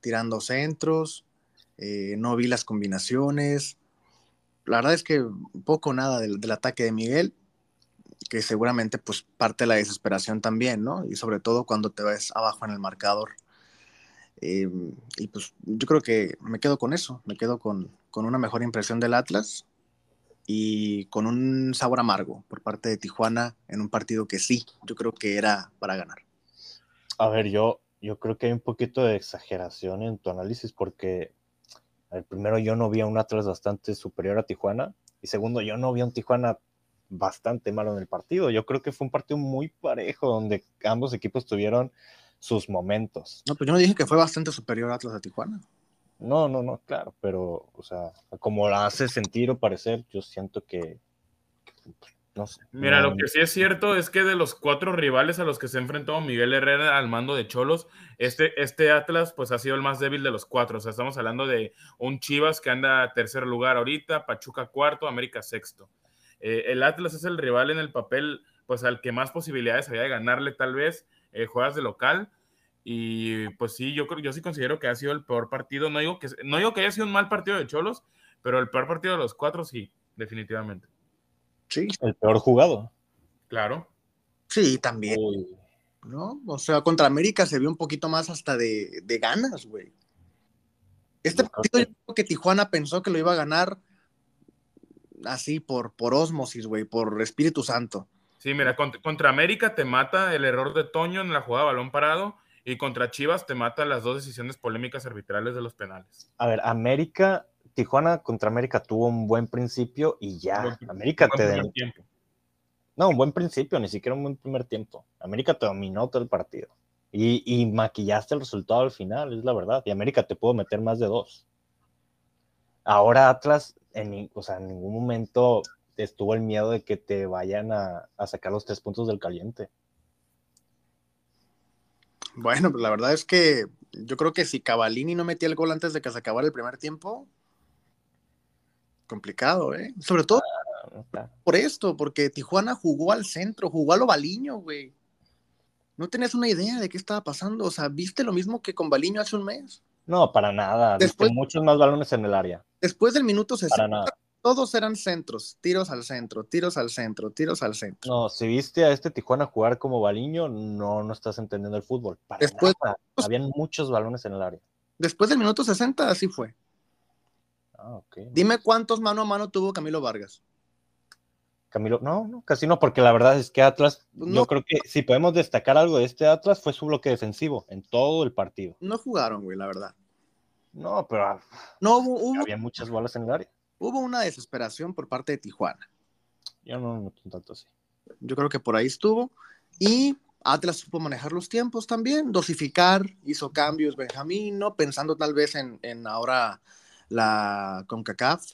[SPEAKER 1] tirando centros, eh, no vi las combinaciones. La verdad es que poco nada del, ataque de Miguel, que seguramente pues parte de la desesperación también, ¿no? Y sobre todo cuando te ves abajo en el marcador. Eh, y pues yo creo que me quedo con eso, me quedo con, con una mejor impresión del Atlas y con un sabor amargo por parte de Tijuana en un partido que sí, yo creo que era para ganar.
[SPEAKER 2] A ver, yo, yo creo que hay un poquito de exageración en tu análisis porque primero, yo no vi a un Atlas bastante superior a Tijuana. Y segundo, yo no vi a un Tijuana bastante malo en el partido. Yo creo que fue un partido muy parejo, donde ambos equipos tuvieron sus momentos.
[SPEAKER 1] No, pues yo no dije que fue bastante superior Atlas a Tijuana.
[SPEAKER 2] No, no, no, claro, pero, o sea, como la hace sentir o parecer, yo siento que,
[SPEAKER 3] Mira, lo que sí es cierto es que de los cuatro rivales a los que se enfrentó Miguel Herrera al mando de Cholos, este, este Atlas pues ha sido el más débil de los cuatro. O sea, estamos hablando de un Chivas que anda tercer lugar ahorita, Pachuca cuarto, América sexto. Eh, el Atlas es el rival en el papel pues al que más posibilidades había de ganarle tal vez, eh, juegas de local. Y pues sí, yo, yo sí considero que ha sido el peor partido. No digo, que, no digo que haya sido un mal partido de Cholos, pero el peor partido de los cuatro sí, definitivamente.
[SPEAKER 2] Sí. El peor jugado.
[SPEAKER 3] Claro.
[SPEAKER 1] Sí, también. ¿No? O sea, contra América se vio un poquito más hasta de, ganas, güey. Este partido yo creo que Tijuana pensó que lo iba a ganar así por, por osmosis, güey, por Espíritu Santo.
[SPEAKER 3] Sí, mira, contra, América te mata el error de Toño en la jugada balón parado y contra Chivas te mata las dos decisiones polémicas arbitrales de los penales.
[SPEAKER 2] A ver, América Tijuana contra América tuvo un buen principio y ya. América te. Tiempo. No, un buen principio, ni siquiera un buen primer tiempo. América te dominó todo el partido. Y, maquillaste el resultado al final, es la verdad. Y América te pudo meter más de dos. Ahora Atlas, en, o sea, en ningún momento estuvo el miedo de que te vayan a, sacar los tres puntos del caliente.
[SPEAKER 1] Bueno, pues la verdad es que yo creo que si Cavalini no metía el gol antes de que se acabara el primer tiempo, complicado, ¿eh? Sobre todo ah, por esto, porque Tijuana jugó al centro, jugó a lo baliño, güey. No tenías una idea de qué estaba pasando, o sea, ¿viste lo mismo que con Baliño hace un mes?
[SPEAKER 2] No, para nada. Después, muchos más balones en el área.
[SPEAKER 1] Después del minuto 60, todos eran centros, tiros al centro, tiros al centro, tiros al centro.
[SPEAKER 2] No, si viste a este Tijuana jugar como Baliño, no, no estás entendiendo el fútbol.
[SPEAKER 1] después,
[SPEAKER 2] Habían muchos balones en el área.
[SPEAKER 1] Después del minuto 60, así fue.
[SPEAKER 2] Ah,
[SPEAKER 1] Dime cuántos mano a mano tuvo Camilo Vargas.
[SPEAKER 2] Camilo, no, no, casi no, porque la verdad es que Atlas, pues yo creo que si podemos destacar algo de este Atlas fue su bloque defensivo en todo el partido.
[SPEAKER 1] No jugaron, güey, la verdad.
[SPEAKER 2] No, pero ah,
[SPEAKER 1] no hubo,
[SPEAKER 2] había muchas bolas en el área.
[SPEAKER 1] Hubo una desesperación por parte de Tijuana.
[SPEAKER 2] Yo no, no tanto así.
[SPEAKER 1] Yo creo que por ahí estuvo. Y Atlas supo manejar los tiempos también, dosificar, hizo cambios Benjamín, ¿no? Pensando tal vez en, en ahora la CONCACAF,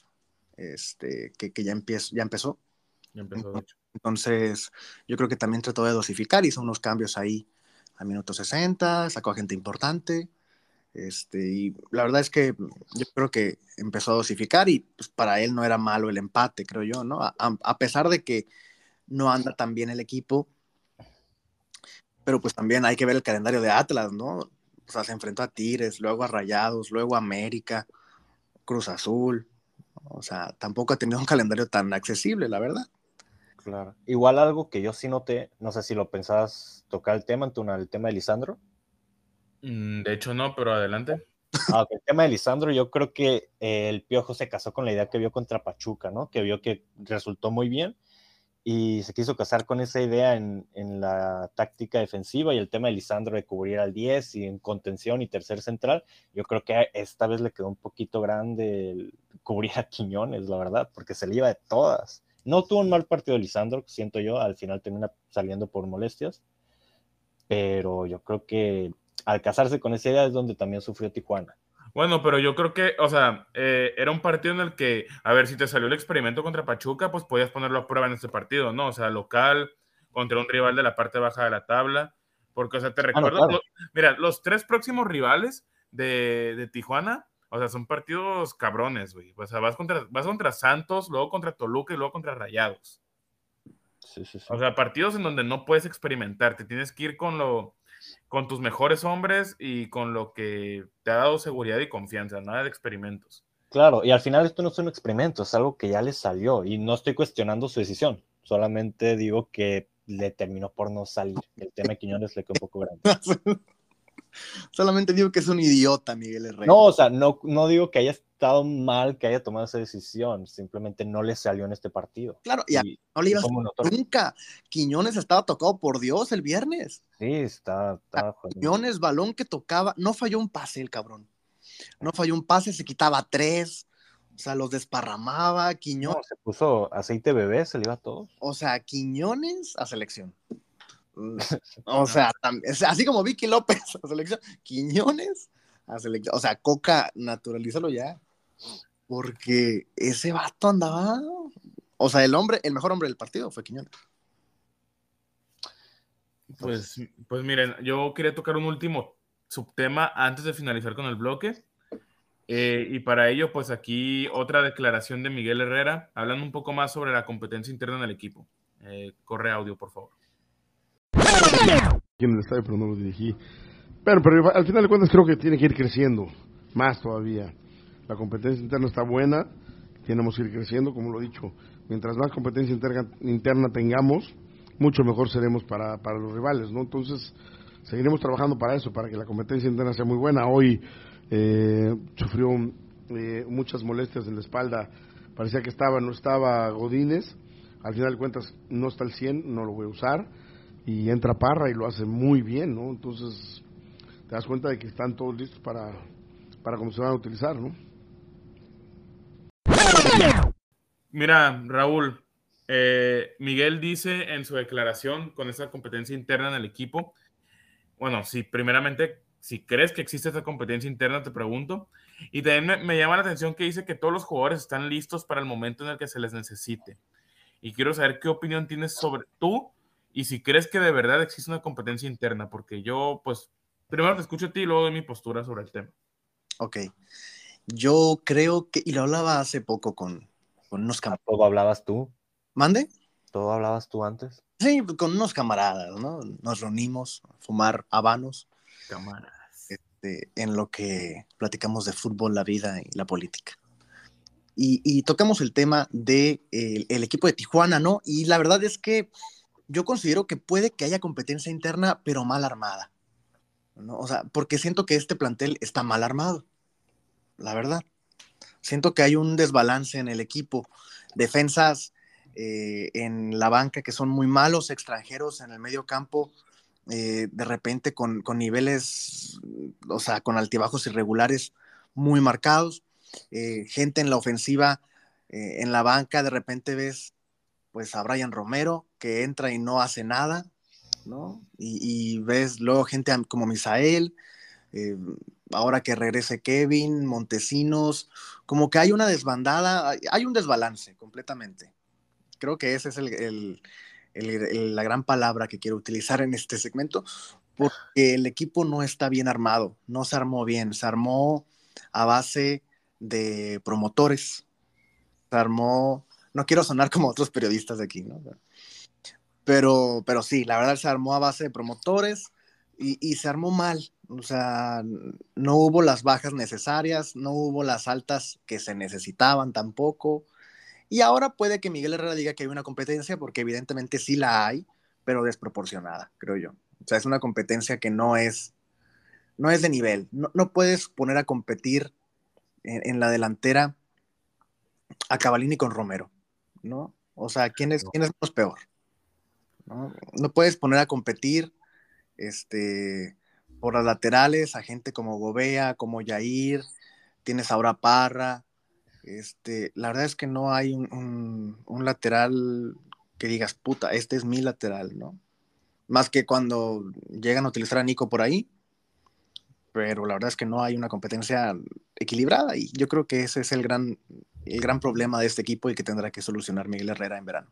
[SPEAKER 1] este, que, que ya, empieza, ya empezó. Entonces, yo creo que también trató de dosificar, hizo unos cambios ahí a minuto 60, sacó a gente importante. Este, y la verdad es que yo creo que empezó a dosificar y pues, para él no era malo el empate, creo yo, ¿no? A, pesar de que no anda tan bien el equipo, pero pues también hay que ver el calendario de Atlas, ¿no? O sea, se enfrentó a Tigres, luego a Rayados, luego a América, Cruz Azul. O sea, tampoco ha tenido un calendario tan accesible, la verdad.
[SPEAKER 2] Claro. Igual algo que yo sí noté, no sé si lo pensabas tocar el tema, el tema de Lisandro.
[SPEAKER 3] Mm, de hecho, no, pero adelante.
[SPEAKER 2] Ah, el tema de Lisandro, yo creo que eh, el Piojo se casó con la idea que vio contra Pachuca, ¿no? Que vio que resultó muy bien y se quiso casar con esa idea en, en, la táctica defensiva y el tema de Lisandro de cubrir al 10 y en contención y tercer central. Yo creo que esta vez le quedó un poquito grande cubrir a Quiñones, la verdad, porque se le iba de todas. No tuvo un mal partido Lisandro, siento yo, al final termina saliendo por molestias, pero yo creo que al casarse con esa idea es donde también sufrió Tijuana.
[SPEAKER 3] Bueno, pero yo creo que, o sea, eh, era un partido en el que, a ver, si te salió el experimento contra Pachuca, pues podías ponerlo a prueba en este partido, ¿no? O sea, local, contra un rival de la parte baja de la tabla, porque, o sea, te ah, recuerdo, mira, los tres próximos rivales de, de Tijuana o sea, son partidos cabrones, güey. O sea, vas contra, vas contra Santos, luego contra Toluca y luego contra Rayados.
[SPEAKER 2] Sí, sí, sí.
[SPEAKER 3] O sea, partidos en donde no puedes experimentar. Te tienes que ir con lo, con tus mejores hombres y con lo que te ha dado seguridad y confianza, nada de experimentos.
[SPEAKER 2] Claro, y al final esto no es un experimento, es algo que ya le salió y no estoy cuestionando su decisión, solamente digo que le terminó por no salir. El tema de Quiñones le quedó un poco grande.
[SPEAKER 1] Solamente digo que es un idiota, Miguel Herrera.
[SPEAKER 2] No, o sea, no, no digo que haya estado mal que haya tomado esa decisión, simplemente no le salió en este partido.
[SPEAKER 1] Claro, y, no le iba a nunca. Quiñones estaba tocado por Dios el viernes.
[SPEAKER 2] Sí, está.
[SPEAKER 1] Quiñones, balón que tocaba, no falló un pase el cabrón. No falló un pase, se quitaba tres. O sea, los desparramaba, Quiñones.
[SPEAKER 2] se puso aceite bebé, se le iba a todos.
[SPEAKER 1] O sea, Quiñones a selección. O sea, así como Vicky López a selección, Quiñones a selección. O sea, Coca, naturalízalo ya. Porque ese vato andaba. O sea, el hombre, el mejor hombre del partido fue Quiñones.
[SPEAKER 3] Pues, pues miren, yo quería tocar un último subtema antes de finalizar con el bloque. Eh, y para ello, pues aquí otra declaración de Miguel Herrera, hablando un poco más sobre la competencia interna en el equipo. Eh, corre audio, por favor
[SPEAKER 5] en el estadio, pero no lo dirigí. Pero, pero al final de cuentas creo que tiene que ir creciendo, más todavía. La competencia interna está buena, tenemos que ir creciendo, como lo he dicho. Mientras más competencia interna, interna tengamos, mucho mejor seremos para, para los rivales, ¿no? Entonces, seguiremos trabajando para eso, para que la competencia interna sea muy buena. Hoy eh, sufrió eh, muchas molestias en la espalda, parecía que estaba, no estaba Godínez. Al final de cuentas, no está al 100, no lo voy a usar y entra Parra y lo hace muy bien, ¿no? Entonces te das cuenta de que están todos listos para, para cómo se van a utilizar, ¿no?
[SPEAKER 3] Mira, Raúl, eh, Miguel dice en su declaración con esa competencia interna en el equipo, bueno, si primeramente, si crees que existe esa competencia interna, te pregunto, y también me, me llama la atención que dice que todos los jugadores están listos para el momento en el que se les necesite. y quiero saber qué opinión tienes sobre tú y si crees que de verdad existe una competencia interna, porque yo, pues, primero te escucho a ti y luego doy mi postura sobre el tema.
[SPEAKER 1] Ok. Yo creo que, y lo hablaba hace poco con, con unos camaradas.
[SPEAKER 2] ¿Todo hablabas tú?
[SPEAKER 1] ¿Mande?
[SPEAKER 2] ¿Todo hablabas tú antes?
[SPEAKER 1] Sí, con unos camaradas, ¿no? Nos reunimos a fumar habanos.
[SPEAKER 3] Camaradas.
[SPEAKER 1] Este, en lo que platicamos de fútbol, la vida y la política. Y, y tocamos el tema del de, el equipo de Tijuana, ¿no? Y la verdad es que yo considero que puede que haya competencia interna, pero mal armada. ¿no? O sea, porque siento que este plantel está mal armado, la verdad. Siento que hay un desbalance en el equipo. Defensas eh, en la banca que son muy malos, extranjeros en el medio campo, eh, de repente con, con, niveles, o sea, con altibajos irregulares muy marcados. Eh, gente en la ofensiva, en la banca, de repente ves pues a Brian Romero que entra y no hace nada, ¿no? Y, ves luego gente como Misael, eh, ahora que regrese Kevin, Montesinos, como que hay una desbandada, hay un desbalance completamente. Creo que esa es el, la gran palabra que quiero utilizar en este segmento, porque el equipo no está bien armado, no se armó bien, se armó a base de promotores, se armó, no quiero sonar como otros periodistas de aquí, ¿no? Pero, pero sí, la verdad se armó a base de promotores y, y se armó mal, o sea, no hubo las bajas necesarias, no hubo las altas que se necesitaban tampoco. Y ahora puede que Miguel Herrera diga que hay una competencia, porque evidentemente sí la hay, pero desproporcionada, creo yo. O sea, es una competencia que no es, no es de nivel. No, no puedes poner a competir en, en, la delantera a Cavalini con Romero, ¿no? O sea, ¿quién es, quién es más peor? ¿No? puedes poner a competir este, por las laterales a gente como Gobea, como Yair, tienes ahora Parra, este, la verdad es que no hay un, un, un, lateral que digas, puta, este es mi lateral, ¿no? Más que cuando llegan a utilizar a Nico por ahí, pero la verdad es que no hay una competencia equilibrada y yo creo que ese es el gran, el gran problema de este equipo y que tendrá que solucionar Miguel Herrera en verano.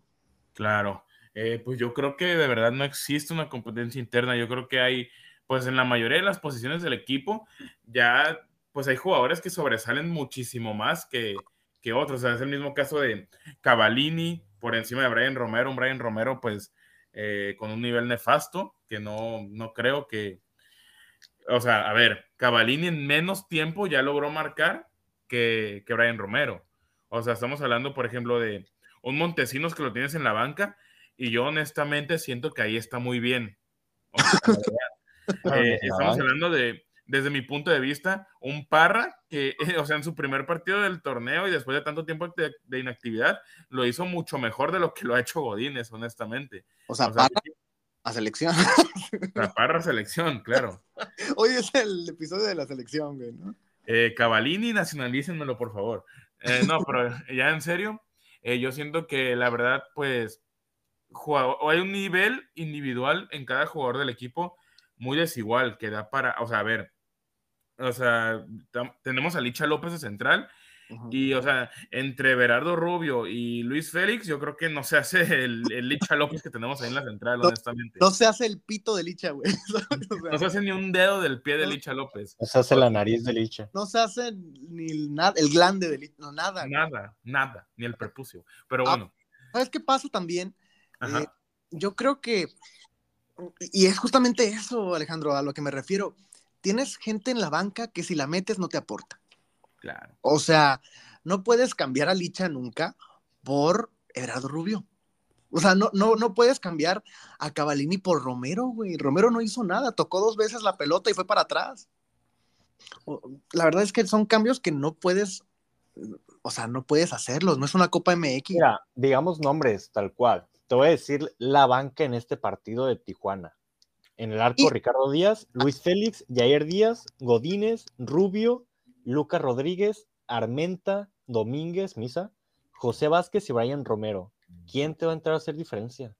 [SPEAKER 3] Claro, eh, pues yo creo que de verdad no existe una competencia interna, yo creo que hay, pues en la mayoría de las posiciones del equipo, ya pues hay jugadores que sobresalen muchísimo más que, que otros. O sea, es el mismo caso de Cavallini por encima de Brian Romero. Un Brian Romero, pues, eh, con un nivel nefasto, que no, no creo que. O sea, a ver, Cavallini en menos tiempo ya logró marcar que, que Brian Romero. O sea, estamos hablando, por ejemplo, de un Montesinos que lo tienes en la banca, y yo honestamente siento que ahí está muy bien. O sea, eh, estamos hablando de, desde mi punto de vista, un Parra que, o sea, en su primer partido del torneo y después de tanto tiempo de, de inactividad, lo hizo mucho mejor de lo que lo ha hecho Godínez, honestamente.
[SPEAKER 1] O sea, o sea Parra a selección.
[SPEAKER 3] La Parra a selección, claro.
[SPEAKER 1] Hoy es el episodio de la selección, güey, ¿no?
[SPEAKER 3] Eh, Cavalini, nacionalícenmelo, por favor. Eh, no, pero ya en serio, eh, yo siento que la verdad, pues, jugador, hay un nivel individual en cada jugador del equipo muy desigual que da para, o sea, a ver, o sea, tenemos a Licha López de central uh -huh. y, o sea, entre Berardo Rubio y Luis Félix, yo creo que no se hace el, el Licha López que tenemos ahí en la central,
[SPEAKER 1] no,
[SPEAKER 3] honestamente.
[SPEAKER 1] No se hace el pito de Licha, güey.
[SPEAKER 3] O sea, no se hace ni un dedo del pie de Licha López.
[SPEAKER 2] No se hace la nariz de Licha.
[SPEAKER 1] No se hace ni nada, el glande de Licha, no, nada.
[SPEAKER 3] Nada, nada, ni el prepucio. Pero bueno.
[SPEAKER 1] Ah, ¿Sabes qué pasa también? Eh, yo creo que, y es justamente eso, Alejandro, a lo que me refiero tienes gente en la banca que si la metes no te aporta.
[SPEAKER 3] Claro.
[SPEAKER 1] O sea, no puedes cambiar a Licha nunca por Everardo Rubio. O sea, no, no, no puedes cambiar a Cavallini por Romero, güey. Romero no hizo nada, tocó dos veces la pelota y fue para atrás. La verdad es que son cambios que no puedes, o sea, no puedes hacerlos, no es una Copa MX.
[SPEAKER 2] Mira, digamos nombres tal cual. Te voy a decir la banca en este partido de Tijuana. En el arco, y... Ricardo Díaz, Luis Félix, Jair Díaz, Godínez, Rubio, Lucas Rodríguez, Armenta, Domínguez, Misa, José Vázquez y Brian Romero. ¿Quién te va a entrar a hacer diferencia?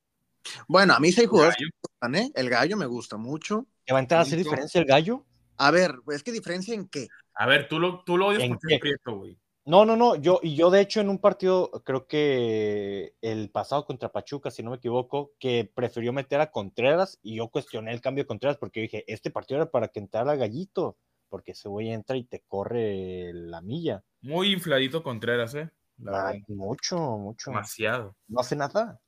[SPEAKER 1] Bueno, a mí seis jugadores me gustan, ¿eh? El gallo me gusta mucho.
[SPEAKER 2] ¿Te va a entrar a hacer diferencia el gallo?
[SPEAKER 1] A ver, es que diferencia en qué?
[SPEAKER 3] A ver, tú lo, tú lo odias porque es prieto, güey.
[SPEAKER 2] No, no, no, yo, y yo de hecho en un partido, creo que el pasado contra Pachuca, si no me equivoco, que prefirió meter a Contreras y yo cuestioné el cambio de Contreras porque dije, este partido era para que entrara Gallito, porque ese güey entra y te corre la milla.
[SPEAKER 3] Muy infladito Contreras, ¿eh?
[SPEAKER 2] Ay, mucho, mucho.
[SPEAKER 3] Demasiado.
[SPEAKER 2] No hace nada.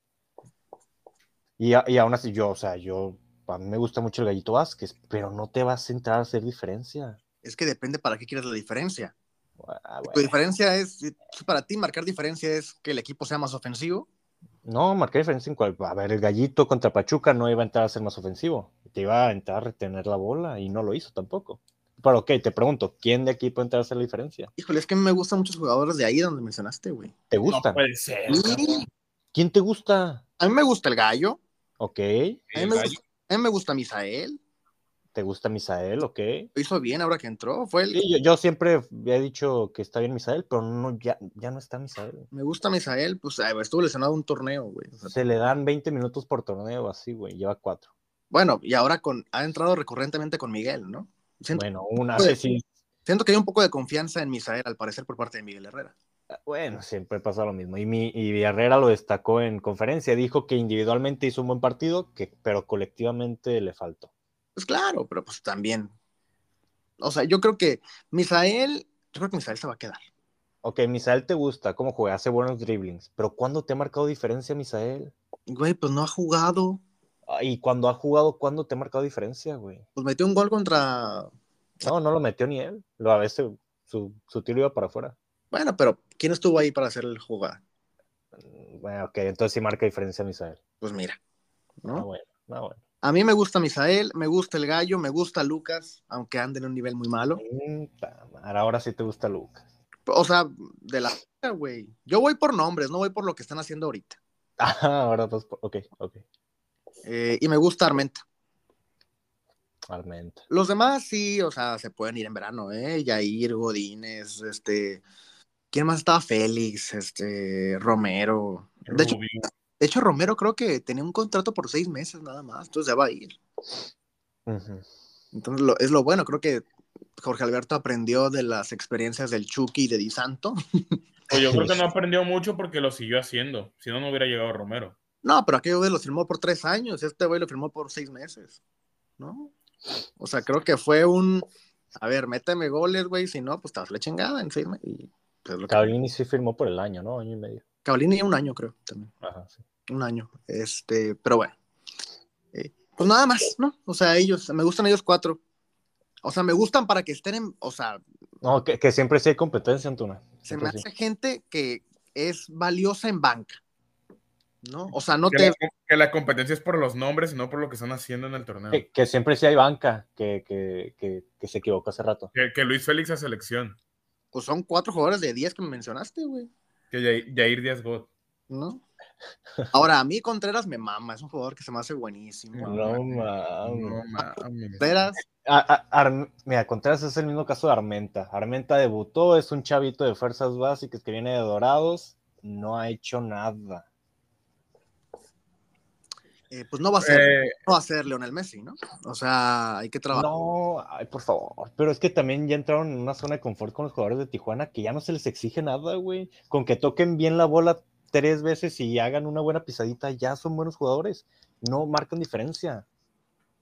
[SPEAKER 2] Y, a- y aún así yo, o sea, yo, a mí me gusta mucho el Gallito Vázquez, pero no te vas a entrar a hacer diferencia.
[SPEAKER 1] Es que depende para qué quieres la diferencia.
[SPEAKER 2] Ah,
[SPEAKER 1] Tu diferencia es, para ti marcar diferencia es que el equipo sea más ofensivo.
[SPEAKER 2] No, marqué diferencia en cual. A ver, el gallito contra Pachuca no iba a entrar a ser más ofensivo. Te iba a entrar a retener la bola y no lo hizo tampoco. Pero ok, te pregunto, ¿quién de aquí puede entrar a hacer la diferencia?
[SPEAKER 1] Híjole, es que me gustan muchos jugadores de ahí donde mencionaste, güey.
[SPEAKER 2] ¿Te
[SPEAKER 3] No
[SPEAKER 2] gusta?
[SPEAKER 3] puede ser.
[SPEAKER 1] Sí.
[SPEAKER 2] ¿Quién te gusta?
[SPEAKER 1] A mí me gusta el gallo,
[SPEAKER 2] Ok.
[SPEAKER 1] a mí,
[SPEAKER 3] El
[SPEAKER 1] me
[SPEAKER 3] gallo.
[SPEAKER 1] gusta, a mí me gusta Misael,
[SPEAKER 2] ¿Te gusta Misael? Ok.
[SPEAKER 1] lo hizo bien ahora que entró, fue el,
[SPEAKER 2] Sí, yo, yo siempre he dicho que está bien Misael, pero no, ya, ya no está Misael.
[SPEAKER 1] me gusta Misael, pues ay, estuvo lesionado un torneo, güey. O sea,
[SPEAKER 2] Se le dan 20 minutos por torneo, así, güey. Lleva cuatro.
[SPEAKER 1] bueno, y ahora con, ha entrado recurrentemente con Miguel, ¿no? Siento,
[SPEAKER 2] Bueno, una vez sí.
[SPEAKER 1] siento que hay un poco de confianza en Misael, al parecer, por parte de Miguel Herrera.
[SPEAKER 2] Bueno, siempre pasa lo mismo. Y, mi, y Villarreal lo destacó en conferencia. Dijo que individualmente hizo un buen partido, que, pero colectivamente le faltó.
[SPEAKER 1] Pues claro, pero pues también. O sea, yo creo que Misael, yo creo que Misael se va a quedar.
[SPEAKER 2] Ok, Misael te gusta, cómo juega, hace buenos dribblings, pero ¿cuándo te ha marcado diferencia Misael?
[SPEAKER 1] Güey, pues no ha jugado.
[SPEAKER 2] Ah, Y cuando ha jugado, ¿cuándo te ha marcado diferencia, güey?
[SPEAKER 1] Pues metió un gol contra.
[SPEAKER 2] No, no lo metió ni él. Lo, a veces su, su tiro iba para afuera.
[SPEAKER 1] Bueno, pero ¿quién estuvo ahí para hacer el jugada?
[SPEAKER 2] Mm, Bueno, ok, entonces sí marca diferencia Misael.
[SPEAKER 1] Pues mira.
[SPEAKER 2] Ah,
[SPEAKER 1] ¿no?
[SPEAKER 2] bueno, ah, bueno.
[SPEAKER 1] A mí me gusta Misael, me gusta el gallo, me gusta Lucas, aunque ande en un nivel muy malo.
[SPEAKER 2] Ahora sí te gusta Lucas.
[SPEAKER 1] O sea, de la güey. Yo voy por nombres, no voy por lo que están haciendo ahorita.
[SPEAKER 2] Ah, ahora pues, ok, ok.
[SPEAKER 1] Eh, y me gusta Armenta.
[SPEAKER 2] Armenta.
[SPEAKER 1] Los demás sí, o sea, se pueden ir en verano, ¿eh? Yair, Godínez, este. ¿Quién más estaba? Félix, este, Romero. De hecho. De hecho, Romero creo que tenía un contrato por seis meses nada más, entonces ya va a ir. Entonces lo- es lo bueno, creo que Jorge Alberto aprendió de las experiencias del Chucky y de Di Santo.
[SPEAKER 3] Pues yo creo que no aprendió mucho porque lo siguió haciendo. Si no, no hubiera llegado Romero.
[SPEAKER 1] No, pero aquello güey lo firmó por tres años, este güey lo firmó por seis meses, ¿no? O sea, creo que fue un, a ver, méteme goles, güey, si no, pues te vas la chingada en seis meses. Y, pues, lo que-
[SPEAKER 2] Cavallini sí firmó por el año, ¿no? Año y medio.
[SPEAKER 1] Cavallini un año, creo, también,
[SPEAKER 2] Ajá, sí.
[SPEAKER 1] un año, este, pero bueno. Eh, pues nada más, ¿no? O sea, ellos, me gustan ellos cuatro. O sea, me gustan para que estén en, o sea,
[SPEAKER 2] No, que, que siempre sí hay competencia, Antuna.
[SPEAKER 1] se
[SPEAKER 2] Siempre
[SPEAKER 1] me
[SPEAKER 2] sí.
[SPEAKER 1] hace gente que es valiosa en banca, ¿no? O sea, no
[SPEAKER 3] Que
[SPEAKER 1] te,
[SPEAKER 3] la, que la competencia es por los nombres y no por lo que están haciendo en el torneo.
[SPEAKER 2] Que, que siempre sí hay banca, que, que, que, que se equivocó hace rato.
[SPEAKER 3] Que, que Luis Félix a selección.
[SPEAKER 1] pues son cuatro jugadores de 10 que me mencionaste, güey.
[SPEAKER 3] Que Jair, Díaz God.
[SPEAKER 1] ¿no? Ahora, a mí Contreras me mama, es un jugador que se me hace buenísimo.
[SPEAKER 2] No, mames.
[SPEAKER 3] No mames.
[SPEAKER 1] Contreras,
[SPEAKER 2] A- a- Ar- mira, Contreras es el mismo caso de Armenta. Armenta debutó, es un chavito de fuerzas básicas que viene de Dorados, no ha hecho nada.
[SPEAKER 1] Eh, pues no va a ser,
[SPEAKER 3] Eh,
[SPEAKER 1] no va a ser Leonel Messi, ¿no? O sea, hay que trabajar.
[SPEAKER 2] No, ay, por favor. Pero es que también ya entraron en una zona de confort con los jugadores de Tijuana que ya no se les exige nada, güey. Con que toquen bien la bola tres veces y hagan una buena pisadita, ya son buenos jugadores. No marcan diferencia.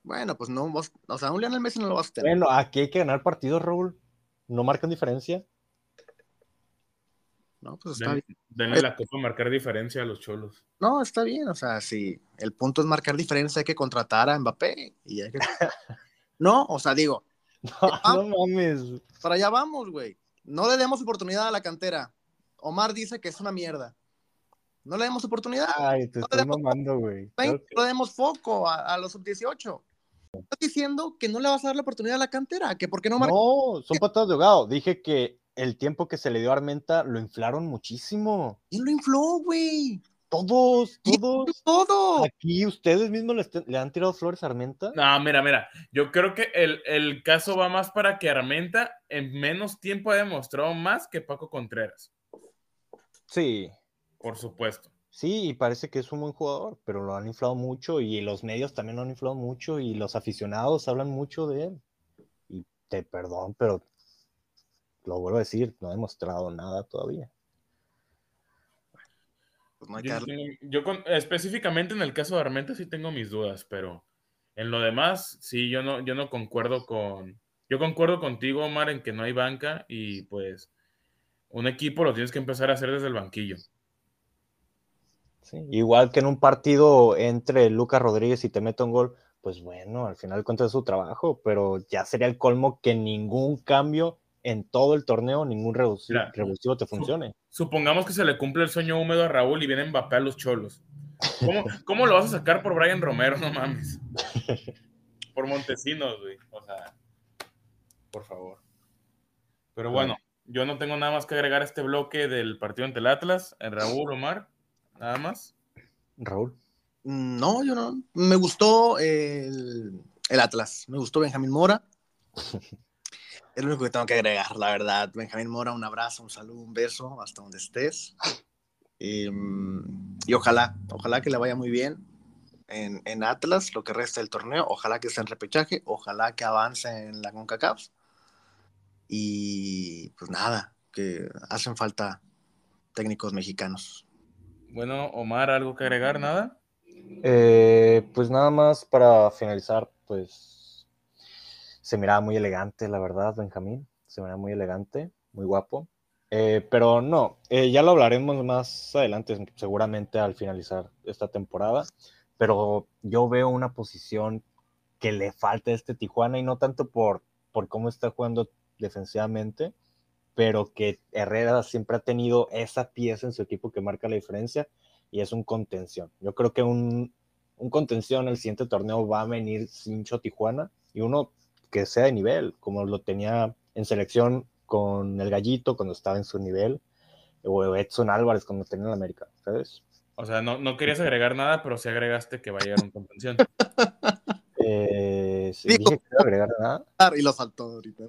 [SPEAKER 1] Bueno, pues no, vas- o sea, un Leonel Messi no lo vas a tener.
[SPEAKER 2] Bueno, aquí hay que ganar partidos, Raúl. No marcan diferencia.
[SPEAKER 1] No, pues está
[SPEAKER 3] den-
[SPEAKER 1] bien.
[SPEAKER 3] denle la copa a marcar diferencia a los cholos.
[SPEAKER 1] No, está bien, o sea, si el punto es marcar diferencia, hay que contratar a Mbappé. Y hay que... No, o sea, digo,
[SPEAKER 2] No, no mames.
[SPEAKER 1] para allá vamos, güey. No le demos oportunidad a la cantera. Omar dice que es una mierda. No le demos oportunidad.
[SPEAKER 2] Ay, te estás mamando, güey.
[SPEAKER 1] No le demos foco a, a los sub-18. Estás diciendo que no le vas a dar la oportunidad a la cantera, que porque no marca.
[SPEAKER 2] No, son patadas de ahogado. Dije que el tiempo que se le dio a Armenta lo inflaron muchísimo.
[SPEAKER 1] ¿Quién lo infló, güey?
[SPEAKER 2] Todos,
[SPEAKER 1] ¿Quién
[SPEAKER 2] todos.
[SPEAKER 1] todo?
[SPEAKER 2] Aquí ustedes mismos le, le han tirado flores a Armenta.
[SPEAKER 3] No, mira, mira. Yo creo que el, el caso va más para que Armenta en menos tiempo ha demostrado más que Paco Contreras.
[SPEAKER 2] Sí,
[SPEAKER 3] Por supuesto.
[SPEAKER 2] sí, y parece que es un buen jugador, pero lo han inflado mucho y los medios también lo han inflado mucho y los aficionados hablan mucho de él. Y te perdón, pero lo vuelvo a decir, no ha demostrado nada todavía.
[SPEAKER 3] Pues yo, específicamente en el caso de Armenta sí tengo mis dudas, pero en lo demás, sí, yo no, yo no concuerdo con. Yo concuerdo contigo, Omar, en que no hay banca y pues un equipo lo tienes que empezar a hacer desde el banquillo.
[SPEAKER 2] igual que en un partido entre Lucas Rodríguez y te meto un gol, pues bueno, al final cuenta su trabajo, pero ya sería el colmo que ningún cambio en todo el torneo ningún revulsivo, te funcione.
[SPEAKER 3] Supongamos que se le cumple el sueño húmedo a Raúl y viene Mbappé a los cholos. ¿Cómo, lo vas a sacar por Brian Romero? No mames. Por Montesinos, güey. O sea, por favor. Pero bueno, yo no tengo nada más que agregar a este bloque del partido ante el Atlas. Eh, Raúl, Omar, nada más.
[SPEAKER 2] Raúl.
[SPEAKER 1] No, yo no. Me gustó el, el Atlas. Me gustó Benjamín Mora. Es lo único que tengo que agregar, la verdad. Benjamín Mora, un abrazo, un saludo, un beso, hasta donde estés. Y, ojalá, ojalá que le vaya muy bien en, en, Atlas, lo que resta del torneo. Ojalá que esté en repechaje, ojalá que avance en la CONCACAF. Y pues nada, que hacen falta técnicos mexicanos.
[SPEAKER 3] Bueno, Omar, ¿algo que agregar? ¿Nada?
[SPEAKER 2] Eh, pues nada más para finalizar, pues se miraba muy elegante, la verdad, Benjamín. Se miraba muy elegante, muy guapo. Eh, pero no, eh, ya lo hablaremos más adelante, seguramente al finalizar esta temporada. Pero yo veo una posición que le falta a este Tijuana y no tanto por, por cómo está jugando defensivamente, pero que Herrera siempre ha tenido esa pieza en su equipo que marca la diferencia y es un contención. Yo creo que un, un contención el siguiente torneo va a venir Cincho Tijuana y uno que sea de nivel, como lo tenía en selección con el Gallito cuando estaba en su nivel, o Edson Álvarez cuando tenía en América, ¿sabes?
[SPEAKER 3] O sea, no, no querías agregar nada, pero sí agregaste que va a llegar un contención.
[SPEAKER 2] eh, sí, dije que no agregar nada.
[SPEAKER 1] Y lo saltó ahorita.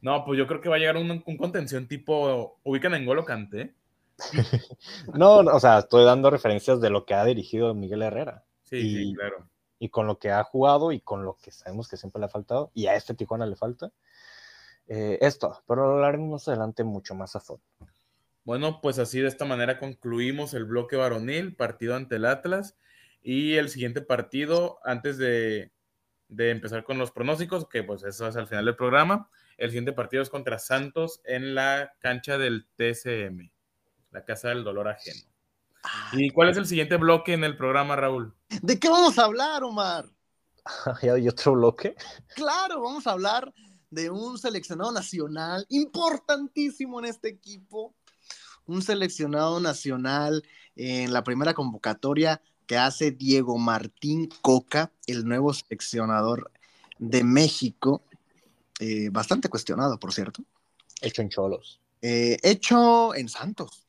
[SPEAKER 3] No, pues yo creo que va a llegar un, un contención tipo. Ubican en Golo Canté.
[SPEAKER 2] no, no, o sea, estoy dando referencias de lo que ha dirigido Miguel Herrera.
[SPEAKER 3] Sí, sí, claro
[SPEAKER 2] y con lo que ha jugado y con lo que sabemos que siempre le ha faltado, y a este Tijuana le falta, eh, esto, pero lo hablaremos adelante mucho más a fondo.
[SPEAKER 3] Bueno, pues así de esta manera concluimos el bloque varonil, partido ante el Atlas, y el siguiente partido, antes de, de empezar con los pronósticos, que pues eso es al final del programa, el siguiente partido es contra Santos en la cancha del TCM, la Casa del Dolor Ajeno. ¿Y cuál es el siguiente bloque en el programa, Raúl?
[SPEAKER 1] ¿De qué vamos a hablar, Omar?
[SPEAKER 2] ¿Hay otro bloque?
[SPEAKER 1] Claro, vamos a hablar de un seleccionado nacional importantísimo en este equipo, un seleccionado nacional en la primera convocatoria que hace Diego Martín Coca, el nuevo seleccionador de México, eh, bastante cuestionado, por cierto.
[SPEAKER 2] Hecho en Cholos.
[SPEAKER 1] Eh, hecho en Santos.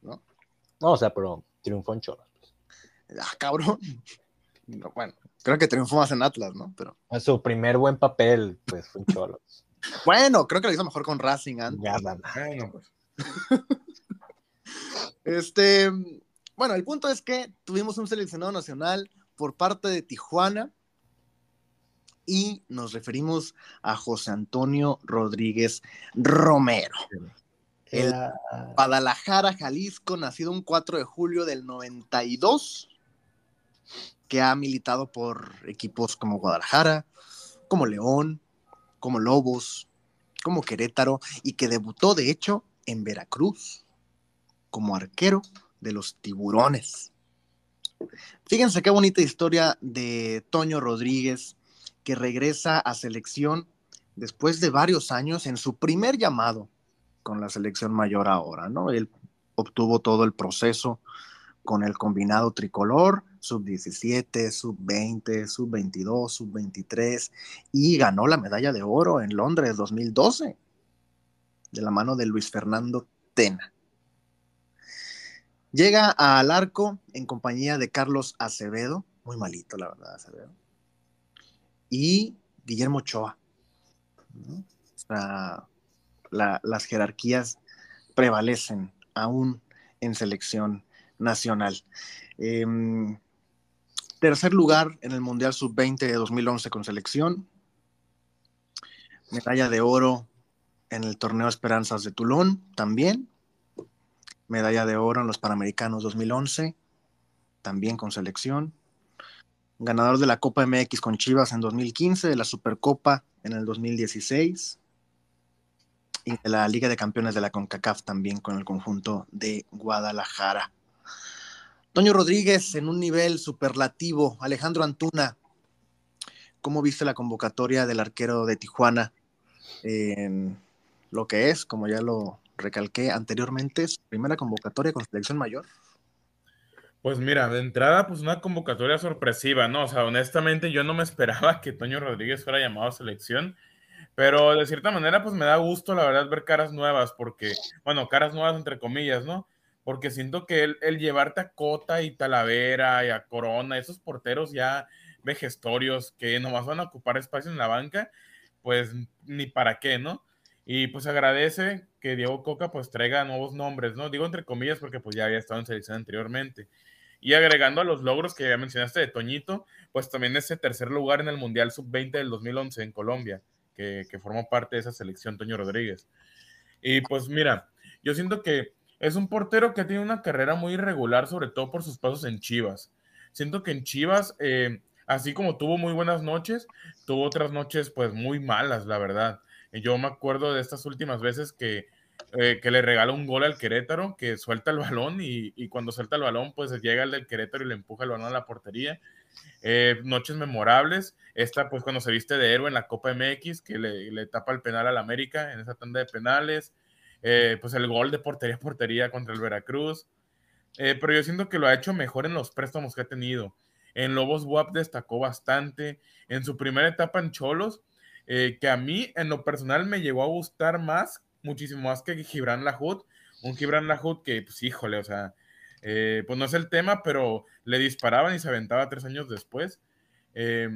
[SPEAKER 2] No, o sea, pero triunfó en Cholos.
[SPEAKER 1] Pues. Ah, cabrón. bueno, creo que triunfó más en Atlas, ¿no? Pero...
[SPEAKER 2] Su primer buen papel, pues, fue en Cholos.
[SPEAKER 1] bueno, creo que lo hizo mejor con Racing antes. Ya,
[SPEAKER 3] bueno, pues.
[SPEAKER 1] este, bueno, el punto es que tuvimos un seleccionado nacional por parte de Tijuana y nos referimos a José Antonio Rodríguez Romero. El Guadalajara, Jalisco, nacido un 4 de julio del 92, que ha militado por equipos como Guadalajara, como León, como Lobos, como Querétaro, y que debutó, de hecho, en Veracruz, como arquero de los tiburones. Fíjense qué bonita historia de Toño Rodríguez, que regresa a selección después de varios años en su primer llamado con la selección mayor ahora, ¿no? Él obtuvo todo el proceso con el combinado tricolor, sub-17, sub-20, sub-22, sub-23, y ganó la medalla de oro en Londres 2012, de la mano de Luis Fernando Tena. Llega al arco en compañía de Carlos Acevedo, muy malito la verdad Acevedo, y Guillermo Ochoa. ¿no? Las jerarquías prevalecen aún en selección nacional. Em, tercer lugar en el Mundial Sub-20 de 2011 con selección. Medalla de oro en el torneo Esperanzas de Tulón también. Medalla de oro en los Panamericanos 2011, también con selección. Ganador de la Copa MX con Chivas en 2015, de la Supercopa en el 2016 y de la Liga de Campeones de la CONCACAF también con el conjunto de Guadalajara. Toño Rodríguez en un nivel superlativo. Alejandro Antuna, ¿cómo viste la convocatoria del arquero de Tijuana? En lo que es, como ya lo recalqué anteriormente, su primera convocatoria con selección mayor.
[SPEAKER 3] Pues mira, de entrada, pues una convocatoria sorpresiva, ¿no? O sea, honestamente yo no me esperaba que Toño Rodríguez fuera llamado a selección, pero de cierta manera, pues me da gusto, la verdad, ver caras nuevas, porque, bueno, caras nuevas entre comillas, ¿no? porque siento que el, el, llevarte a Cota y Talavera y a Corona, esos porteros ya vejestorios que nomás van a ocupar espacio en la banca, pues ni para qué, ¿no? Y pues agradece que Diego Coca pues traiga nuevos nombres, ¿no? Digo entre comillas porque pues ya había estado en selección anteriormente. Y agregando a los logros que ya mencionaste de Toñito, pues también ese tercer lugar en el Mundial Sub-20 del 2011 en Colombia, que, formó parte de esa selección Toño Rodríguez. Y pues mira, yo siento que es un portero que tiene una carrera muy irregular, sobre todo por sus pasos en Chivas. Siento que en Chivas, eh, así como tuvo muy buenas noches, tuvo otras noches pues muy malas, la verdad. Yo me acuerdo de estas últimas veces que, eh, que le regala un gol al Querétaro, que suelta el balón y, y, cuando suelta el balón pues llega el del Querétaro y le empuja el balón a la portería. Eh, noches memorables, esta pues cuando se viste de héroe en la Copa MX, que le, le tapa el penal al América en esa tanda de penales. Eh, pues el gol de portería a portería contra el Veracruz. Eh, pero yo siento que lo ha hecho mejor en los préstamos que ha tenido. En Lobos WAP destacó bastante. En su primera etapa en Cholos, que a mí en lo personal me llegó a gustar más, muchísimo más que Gibran Lahoud. Un Gibran Lahoud que, pues híjole, o sea, pues no es el tema, pero le disparaban y se aventaba tres años después. Eh,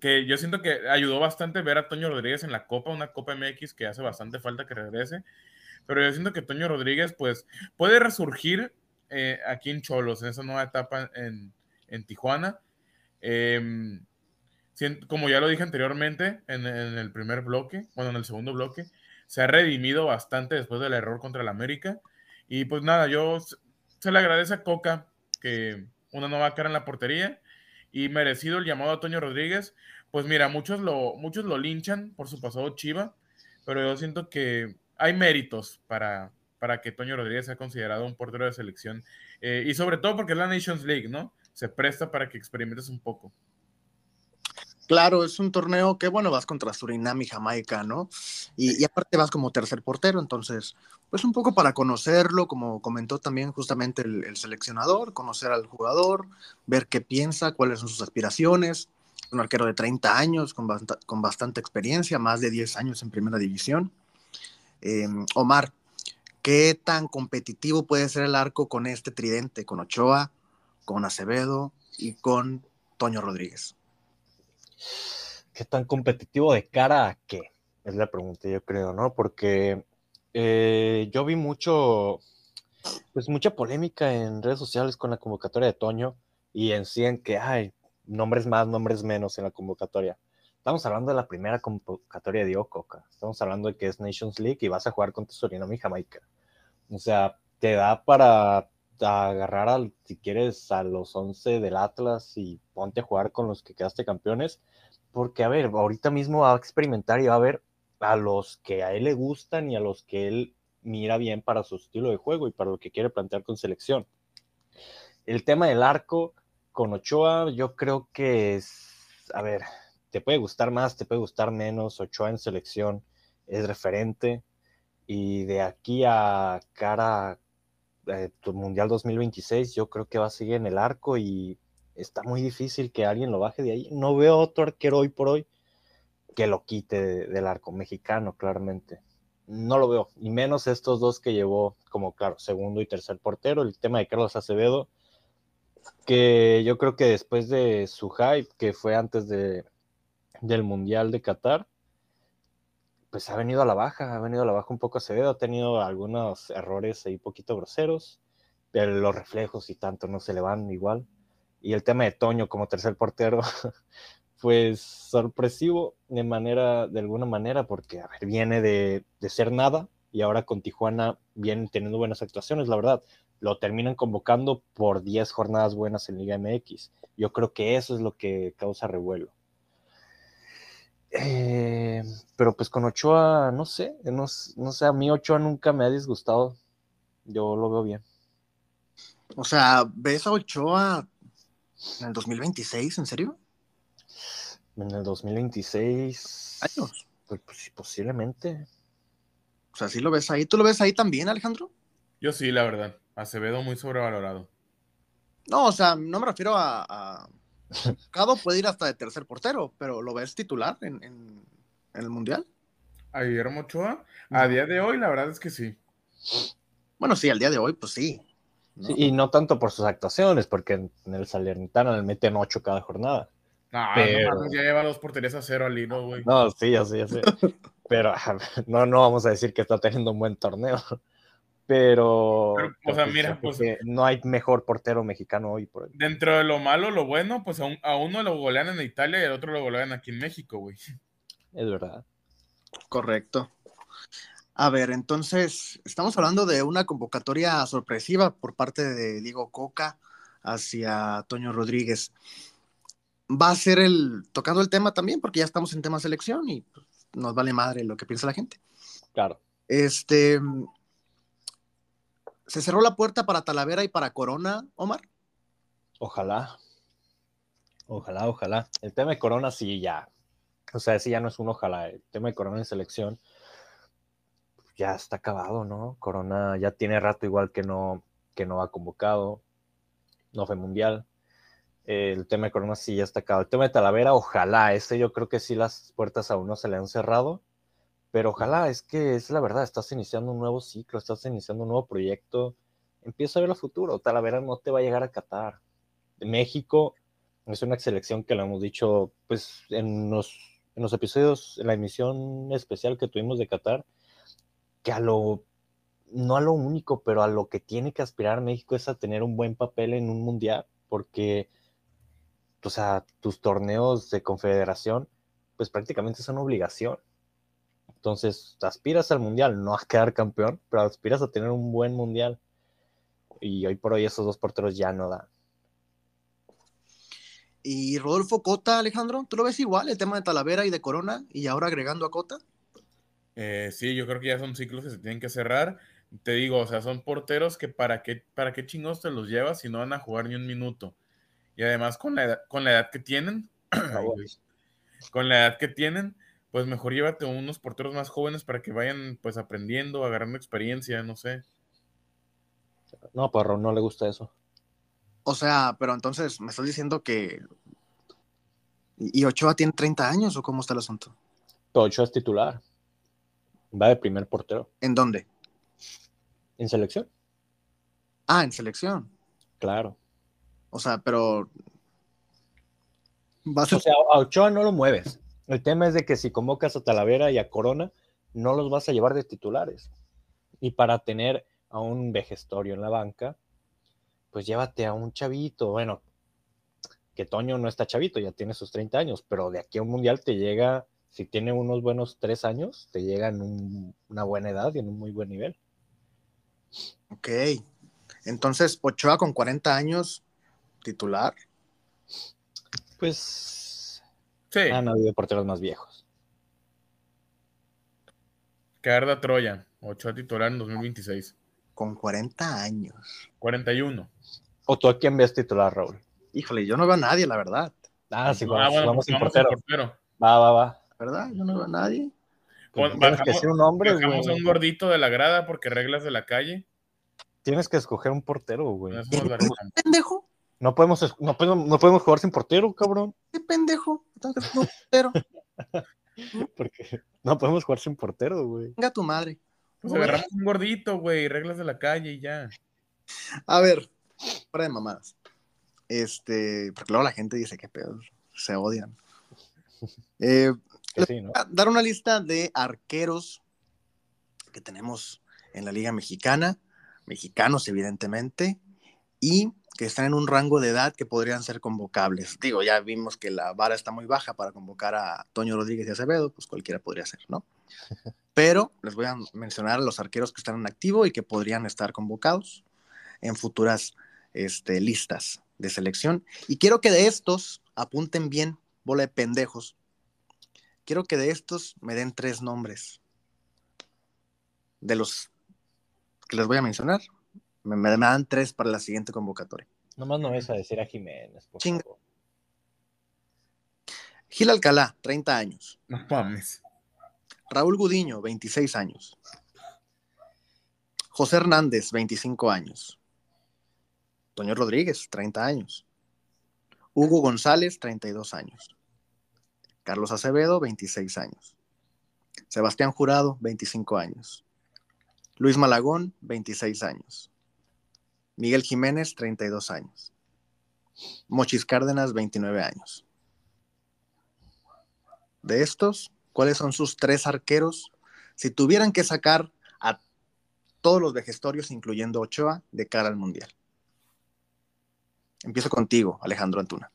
[SPEAKER 3] que yo siento que ayudó bastante ver a Toño Rodríguez en la Copa, una Copa MX que hace bastante falta que regrese, pero yo siento que Toño Rodríguez pues puede resurgir eh, aquí en Cholos, en esa nueva etapa en, en Tijuana. Eh, como ya lo dije anteriormente en, en, el primer bloque, bueno, en el segundo bloque, se ha redimido bastante después del error contra el América. Y pues nada, yo se le agradece a Coca que una nueva cara en la portería y merecido el llamado a Toño Rodríguez. Pues mira, muchos lo, muchos lo linchan por su pasado Chiva, pero yo siento que hay méritos para, para que Toño Rodríguez sea considerado un portero de selección. Eh, y sobre todo porque es la Nations League, ¿no? Se presta para que experimentes un poco.
[SPEAKER 1] Claro, es un torneo que, bueno, vas contra Surinam y Jamaica, ¿no? Y, y, aparte vas como tercer portero, entonces, pues un poco para conocerlo, como comentó también justamente el, el seleccionador, conocer al jugador, ver qué piensa, cuáles son sus aspiraciones. Un arquero de 30 años, con, bast con bastante experiencia, más de 10 años en primera división. Eh, Omar, ¿qué tan competitivo puede ser el arco con este tridente, con Ochoa, con Acevedo y con Toño Rodríguez?
[SPEAKER 2] ¿Qué tan competitivo de cara a qué? Es la pregunta, yo creo, ¿no? Porque eh, yo vi mucho, pues mucha polémica en redes sociales con la convocatoria de Toño y en sí que hay nombres más, nombres menos en la convocatoria. Estamos hablando de la primera convocatoria de Diego Coca. Estamos hablando de que es Nations League y vas a jugar contra Surinam y Jamaica. O sea, te da para agarrar, al, si quieres, a los 11 del Atlas y ponte a jugar con los que quedaste campeones, porque, a ver, ahorita mismo va a experimentar y va a ver a los que a él le gustan y a los que él mira bien para su estilo de juego y para lo que quiere plantear con selección. El tema del arco con Ochoa, yo creo que es, a ver, te puede gustar más, te puede gustar menos, Ochoa en selección es referente y de aquí a cara eh, Mundial 2026, yo creo que va a seguir en el arco y está muy difícil que alguien lo baje de ahí. No veo otro arquero hoy por hoy que lo quite de, del arco mexicano, claramente. No lo veo, y menos estos dos que llevó como, claro, segundo y tercer portero. El tema de Carlos Acevedo, que yo creo que después de su hype, que fue antes de, del Mundial de Qatar, pues ha venido a la baja, ha venido a la baja un poco Acevedo, ha tenido algunos errores ahí poquito groseros, pero los reflejos y tanto no se le van igual. Y el tema de Toño como tercer portero, pues sorpresivo de manera, de alguna manera, porque, viene de, de ser nada y ahora con Tijuana viene teniendo buenas actuaciones, la verdad. Lo terminan convocando por 10 jornadas buenas en Liga MX. Yo creo que eso es lo que causa revuelo. Eh, pero pues con Ochoa, no sé, no, no sé, a mí Ochoa nunca me ha disgustado. Yo lo veo bien.
[SPEAKER 1] O sea, ¿ves a Ochoa en el 2026, en serio?
[SPEAKER 2] En el 2026.
[SPEAKER 1] Años.
[SPEAKER 2] Pues, pues posiblemente.
[SPEAKER 1] O sea, ¿sí lo ves ahí? ¿Tú lo ves ahí también, Alejandro?
[SPEAKER 3] Yo sí, la verdad. Acevedo muy sobrevalorado.
[SPEAKER 1] No, o sea, no me refiero a, a... Cado puede ir hasta de tercer portero, pero ¿lo ves titular en, en, en el Mundial?
[SPEAKER 3] ¿A Guillermo Ochoa? A día de hoy, la verdad es que sí.
[SPEAKER 1] Bueno, sí, al día de hoy, pues sí.
[SPEAKER 2] ¿no? Sí, y no tanto por sus actuaciones, porque en el Salernitana le meten ocho cada jornada.
[SPEAKER 3] No, pero... no ya lleva dos porterías a cero al hilo, güey.
[SPEAKER 2] No, sí, ya sé, ya sé. pero no, no vamos a decir que está teniendo un buen torneo. Pero,
[SPEAKER 3] pero o sea, mira, pues,
[SPEAKER 2] no hay mejor portero mexicano hoy por hoy.
[SPEAKER 3] Dentro de lo malo, lo bueno, pues a, un, a, uno lo golean en Italia y al otro lo golean aquí en México, güey.
[SPEAKER 2] Es verdad.
[SPEAKER 1] Correcto. A ver, entonces, estamos hablando de una convocatoria sorpresiva por parte de Diego Coca hacia Toño Rodríguez. Va a ser el, tocando el tema también, porque ya estamos en tema selección y pues, nos vale madre lo que piensa la gente.
[SPEAKER 2] Claro.
[SPEAKER 1] Este, ¿Se cerró la puerta para Talavera y para Corona, Omar?
[SPEAKER 2] Ojalá. Ojalá, ojalá. El tema de Corona sí ya. O sea, ese ya no es un ojalá. El tema de Corona en selección ya está acabado, ¿no? Corona ya tiene rato igual que no, que no ha convocado. No fue mundial. El tema de Corona sí ya está acabado. El tema de Talavera, ojalá. Ese yo creo que sí las puertas a uno se le han cerrado. Pero ojalá, es que es la verdad, estás iniciando un nuevo ciclo, estás iniciando un nuevo proyecto, empieza a ver el futuro, Talavera no te va a llegar a Qatar. México es una selección que lo hemos dicho pues en los, en los episodios, en la emisión especial que tuvimos de Qatar, que a lo, no a lo único, pero a lo que tiene que aspirar México es a tener un buen papel en un mundial, porque, o sea, tus torneos de confederación, pues prácticamente son obligación. Entonces, aspiras al mundial, no a quedar campeón, pero aspiras a tener un buen mundial. Y hoy por hoy esos dos porteros ya no dan.
[SPEAKER 1] ¿Y Rodolfo Cota, Alejandro? ¿Tú lo ves igual, el tema de Talavera y de Corona, y ahora agregando a Cota?
[SPEAKER 3] Eh, sí, yo creo que ya son ciclos que se tienen que cerrar. Te digo, o sea, son porteros que para qué, para qué chingados te los llevas si no van a jugar ni un minuto. Y además con la edad, con la edad que tienen, con la edad que tienen, pues mejor llévate unos porteros más jóvenes para que vayan pues aprendiendo, agarrando experiencia, no sé.
[SPEAKER 2] No, Parro, no le gusta eso.
[SPEAKER 1] O sea, pero entonces me estás diciendo que... ¿Y Ochoa tiene 30 años o cómo está el asunto?
[SPEAKER 2] Ochoa es titular. Va de primer portero.
[SPEAKER 1] ¿En dónde?
[SPEAKER 2] En selección.
[SPEAKER 1] Ah, en selección.
[SPEAKER 2] Claro.
[SPEAKER 1] O sea, pero...
[SPEAKER 2] ¿Va a ser... O sea, a Ochoa no lo mueves. El tema es de que si convocas a Talavera y a Corona, no los vas a llevar de titulares. Y para tener a un vejestorio en la banca, pues llévate a un chavito. Bueno, que Toño no está chavito, ya tiene sus 30 años, pero de aquí a un mundial te llega, si tiene unos buenos tres años, te llega en un, una buena edad y en un muy buen nivel.
[SPEAKER 1] Ok. Entonces, Ochoa con 40 años, titular.
[SPEAKER 2] Pues
[SPEAKER 3] Sí.
[SPEAKER 2] Han habido porteros más viejos.
[SPEAKER 3] Que arda Troya, Ochoa titular en 2026.
[SPEAKER 1] Con 40 años.
[SPEAKER 3] 41.
[SPEAKER 2] ¿O tú a quién ves titular, Raúl?
[SPEAKER 1] Híjole, yo no veo a nadie, la verdad.
[SPEAKER 2] Ah, sí,
[SPEAKER 3] Ah,
[SPEAKER 2] vamos,
[SPEAKER 3] bueno,
[SPEAKER 2] vamos
[SPEAKER 3] pues
[SPEAKER 2] sin
[SPEAKER 3] vamos
[SPEAKER 2] portero.
[SPEAKER 3] portero.
[SPEAKER 2] Va, va, va.
[SPEAKER 1] ¿Verdad? Yo no veo a nadie.
[SPEAKER 2] Pues
[SPEAKER 3] Pon-
[SPEAKER 2] tienes que
[SPEAKER 3] bajamos-
[SPEAKER 2] ser un hombre,
[SPEAKER 3] Dejamos a
[SPEAKER 2] güey.
[SPEAKER 3] un gordito de la grada porque reglas de la calle.
[SPEAKER 2] Tienes que escoger un portero, güey.
[SPEAKER 1] ¿Pendejo?
[SPEAKER 2] No podemos, no podemos, no podemos jugar sin portero, cabrón.
[SPEAKER 1] ¿Qué pendejo? Tengo que ser un portero.
[SPEAKER 2] Porque no podemos jugar sin portero, güey.
[SPEAKER 1] Venga tu madre.
[SPEAKER 3] Pues agarramos un gordito, güey, reglas de la calle y ya.
[SPEAKER 1] A ver, fuera de mamadas. Este, porque luego la gente dice que pedo, se odian. Eh, dar una lista de arqueros que tenemos en la Liga Mexicana, mexicanos evidentemente, y que están en un rango de edad que podrían ser convocables. Digo, ya vimos que la vara está muy baja para convocar a Toño Rodríguez y Acevedo, pues cualquiera podría ser, ¿no? Pero les voy a mencionar a los arqueros que están en activo y que podrían estar convocados en futuras este, listas de selección. Y quiero que de estos apunten bien, bola de pendejos. Quiero que de estos me den tres nombres. De los que les voy a mencionar, me, me dan tres para la siguiente convocatoria.
[SPEAKER 2] Nomás no vas a decir a Jiménez, por
[SPEAKER 1] Chinga.
[SPEAKER 2] favor.
[SPEAKER 1] Gil Alcalá, 30 años.
[SPEAKER 3] No mames.
[SPEAKER 1] Raúl Gudiño, 26 años. José Hernández, 25 años. Toño Rodríguez, 30 años. Hugo González, 32 años. Carlos Acevedo, 26 años. Sebastián Jurado, 25 años. Luis Malagón, 26 años. Miguel Jiménez, 32 años. Mochis Cárdenas, 29 años. De estos, ¿cuáles son sus tres arqueros? Si tuvieran que sacar a todos los vejestorios, incluyendo Ochoa, de cara al Mundial. Empiezo contigo, Alejandro Antuna.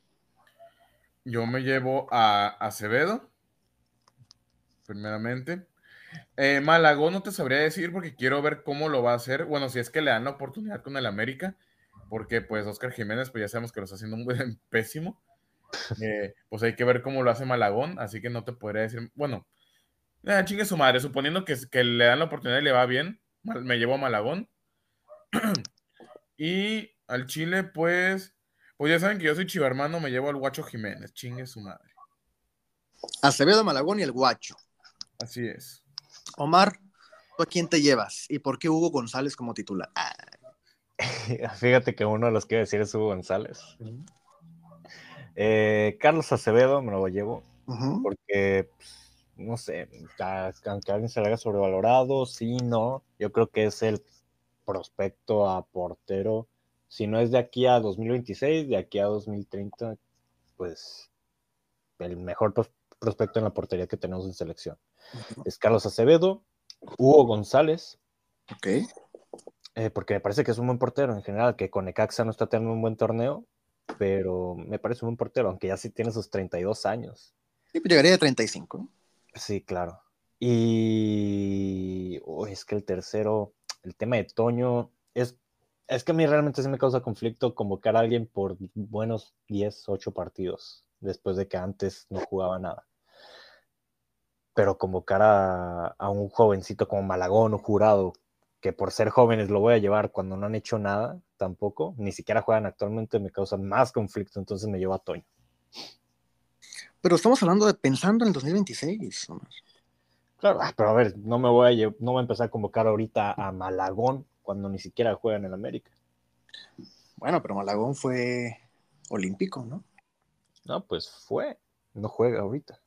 [SPEAKER 3] Yo me llevo a Acevedo, primeramente. Eh, Malagón no te sabría decir porque quiero ver cómo lo va a hacer. Bueno, si es que le dan la oportunidad con el América, porque pues Oscar Jiménez, pues ya sabemos que lo está haciendo muy pésimo. Eh, pues hay que ver cómo lo hace Malagón, así que no te podría decir. Bueno, eh, chingue su madre, suponiendo que, que le dan la oportunidad y le va bien, me llevo a Malagón. y al Chile, pues, pues ya saben que yo soy chivermano, me llevo al Guacho Jiménez, chingue su madre.
[SPEAKER 1] Acevedo, Malagón y el Guacho.
[SPEAKER 3] Así es.
[SPEAKER 1] Omar, ¿tú a quién te llevas? ¿Y por qué Hugo González como titular? Ah,
[SPEAKER 2] Fíjate que uno de los que iba a decir es Hugo González. Eh, Carlos Acevedo me lo llevo porque, pues, no sé, aunque alguien se le haga sobrevalorado, sí, no. Yo creo que es el prospecto a portero. Si no es de aquí a 2026, de aquí a 2030, pues el mejor prospecto en la portería que tenemos en selección. Es Carlos Acevedo, Hugo González,
[SPEAKER 1] Ok.
[SPEAKER 2] eh, porque me parece que es un buen portero en general, que con Necaxa no está teniendo un buen torneo, pero me parece un buen portero, aunque ya sí tiene sus 32 años.
[SPEAKER 1] Sí, pues llegaría de 35.
[SPEAKER 2] Sí, claro. Y uy, es que el tercero, el tema de Toño, es, es que a mí realmente sí me causa conflicto convocar a alguien por buenos 10, 8 partidos, después de que antes no jugaba nada. Pero convocar a, a un jovencito como Malagón o Jurado, que por ser jóvenes lo voy a llevar cuando no han hecho nada tampoco, ni siquiera juegan actualmente, me causa más conflicto, entonces me llevo a Toño.
[SPEAKER 1] Pero estamos hablando de pensando en el 2026, Omar.
[SPEAKER 2] Claro, ah, pero a ver, no me voy a, no voy a empezar a convocar ahorita a Malagón cuando ni siquiera juega en el América.
[SPEAKER 1] Bueno, pero Malagón fue olímpico, ¿no?
[SPEAKER 2] No, pues fue, no juega ahorita.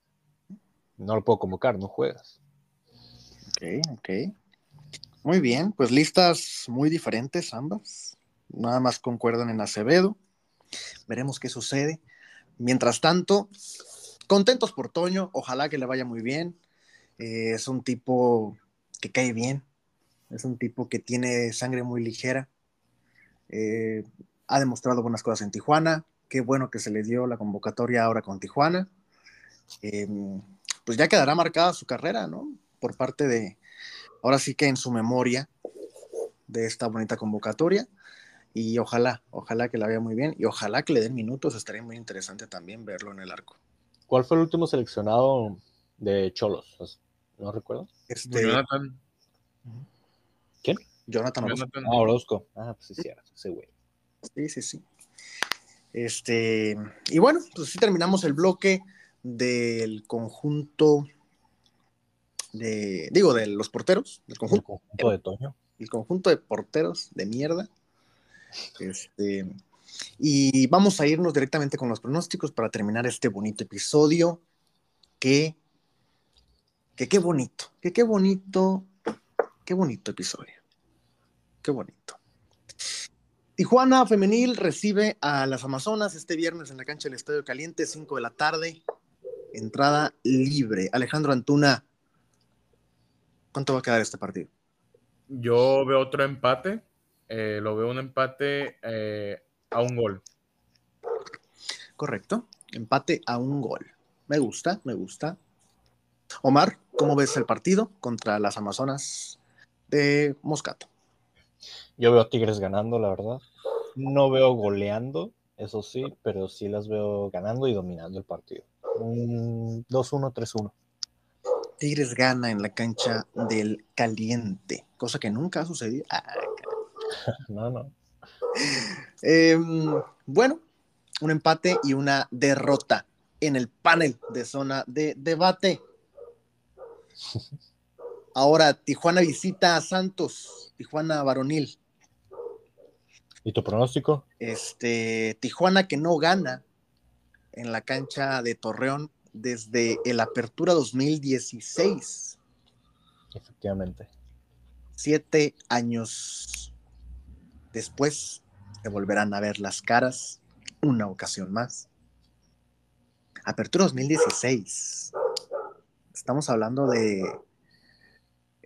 [SPEAKER 2] No lo puedo convocar, no juegas.
[SPEAKER 1] Ok, ok. Muy bien, pues listas muy diferentes ambas. Nada más concuerdan en Acevedo. Veremos qué sucede. Mientras tanto, contentos por Toño. Ojalá que le vaya muy bien. Eh, es un tipo que cae bien. Es un tipo que tiene sangre muy ligera. Eh, ha demostrado buenas cosas en Tijuana. Qué bueno que se le dio la convocatoria ahora con Tijuana. Eh, pues ya quedará marcada su carrera, ¿no? Por parte de, ahora sí que en su memoria de esta bonita convocatoria. Y ojalá, ojalá que la vea muy bien y ojalá que le den minutos. Estaría muy interesante también verlo en el arco.
[SPEAKER 2] ¿Cuál fue el último seleccionado de Cholos? ¿No recuerdo?
[SPEAKER 1] Este,
[SPEAKER 3] Jonathan.
[SPEAKER 2] ¿Quién?
[SPEAKER 1] Jonathan Orozco.
[SPEAKER 3] Jonathan.
[SPEAKER 2] Ah, Orozco. Ah, pues sí, cierto, ese güey.
[SPEAKER 1] Sí, sí, sí. Este, y bueno, pues sí terminamos el bloque del conjunto de, digo, de los porteros, del
[SPEAKER 2] El
[SPEAKER 1] conjunto,
[SPEAKER 2] conjunto de Toño.
[SPEAKER 1] el conjunto de porteros de mierda. Este, y vamos a irnos directamente con los pronósticos para terminar este bonito episodio. Que, que qué bonito, que qué bonito, qué bonito episodio. Qué bonito. Tijuana Femenil recibe a las Amazonas este viernes en la cancha del Estadio Caliente, 5 de la tarde. Entrada libre. Alejandro Antuna, ¿cuánto va a quedar este partido?
[SPEAKER 3] Yo veo otro empate. eh, lo veo un empate eh, a un gol.
[SPEAKER 1] Correcto. Empate a un gol. Me gusta, me gusta. Omar, ¿cómo ves el partido contra las Amazonas de Moscato?
[SPEAKER 2] Yo veo a Tigres ganando, la verdad. No veo goleando, eso sí, pero sí las veo ganando y dominando el partido. Un 2-1, 3-1.
[SPEAKER 1] Tigres gana en la cancha del caliente, cosa que nunca ha sucedido. Ah,
[SPEAKER 2] no, no.
[SPEAKER 1] Eh, bueno, un empate y una derrota en el panel de zona de debate. Ahora Tijuana visita a Santos, Tijuana varonil.
[SPEAKER 2] ¿Y tu pronóstico?
[SPEAKER 1] Este, Tijuana que no gana en la cancha de Torreón desde el Apertura 2016.
[SPEAKER 2] Efectivamente.
[SPEAKER 1] Siete años después se volverán a ver las caras una ocasión más. Apertura 2016. Estamos hablando de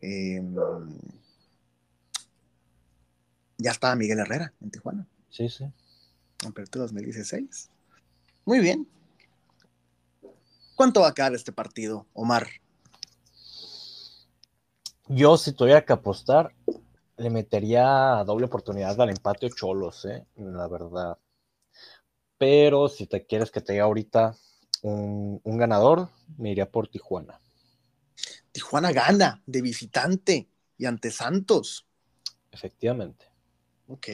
[SPEAKER 1] eh, ya estaba Miguel Herrera en Tijuana.
[SPEAKER 2] Sí, sí.
[SPEAKER 1] Apertura 2016. Muy bien. ¿Cuánto va a quedar este partido, Omar?
[SPEAKER 2] Yo, si tuviera que apostar, le metería doble oportunidad al empate o cholos, ¿eh? la verdad. Pero si te quieres que te diga ahorita un, un ganador, me iría por Tijuana.
[SPEAKER 1] Tijuana gana de visitante y ante Santos.
[SPEAKER 2] Efectivamente.
[SPEAKER 1] Ok,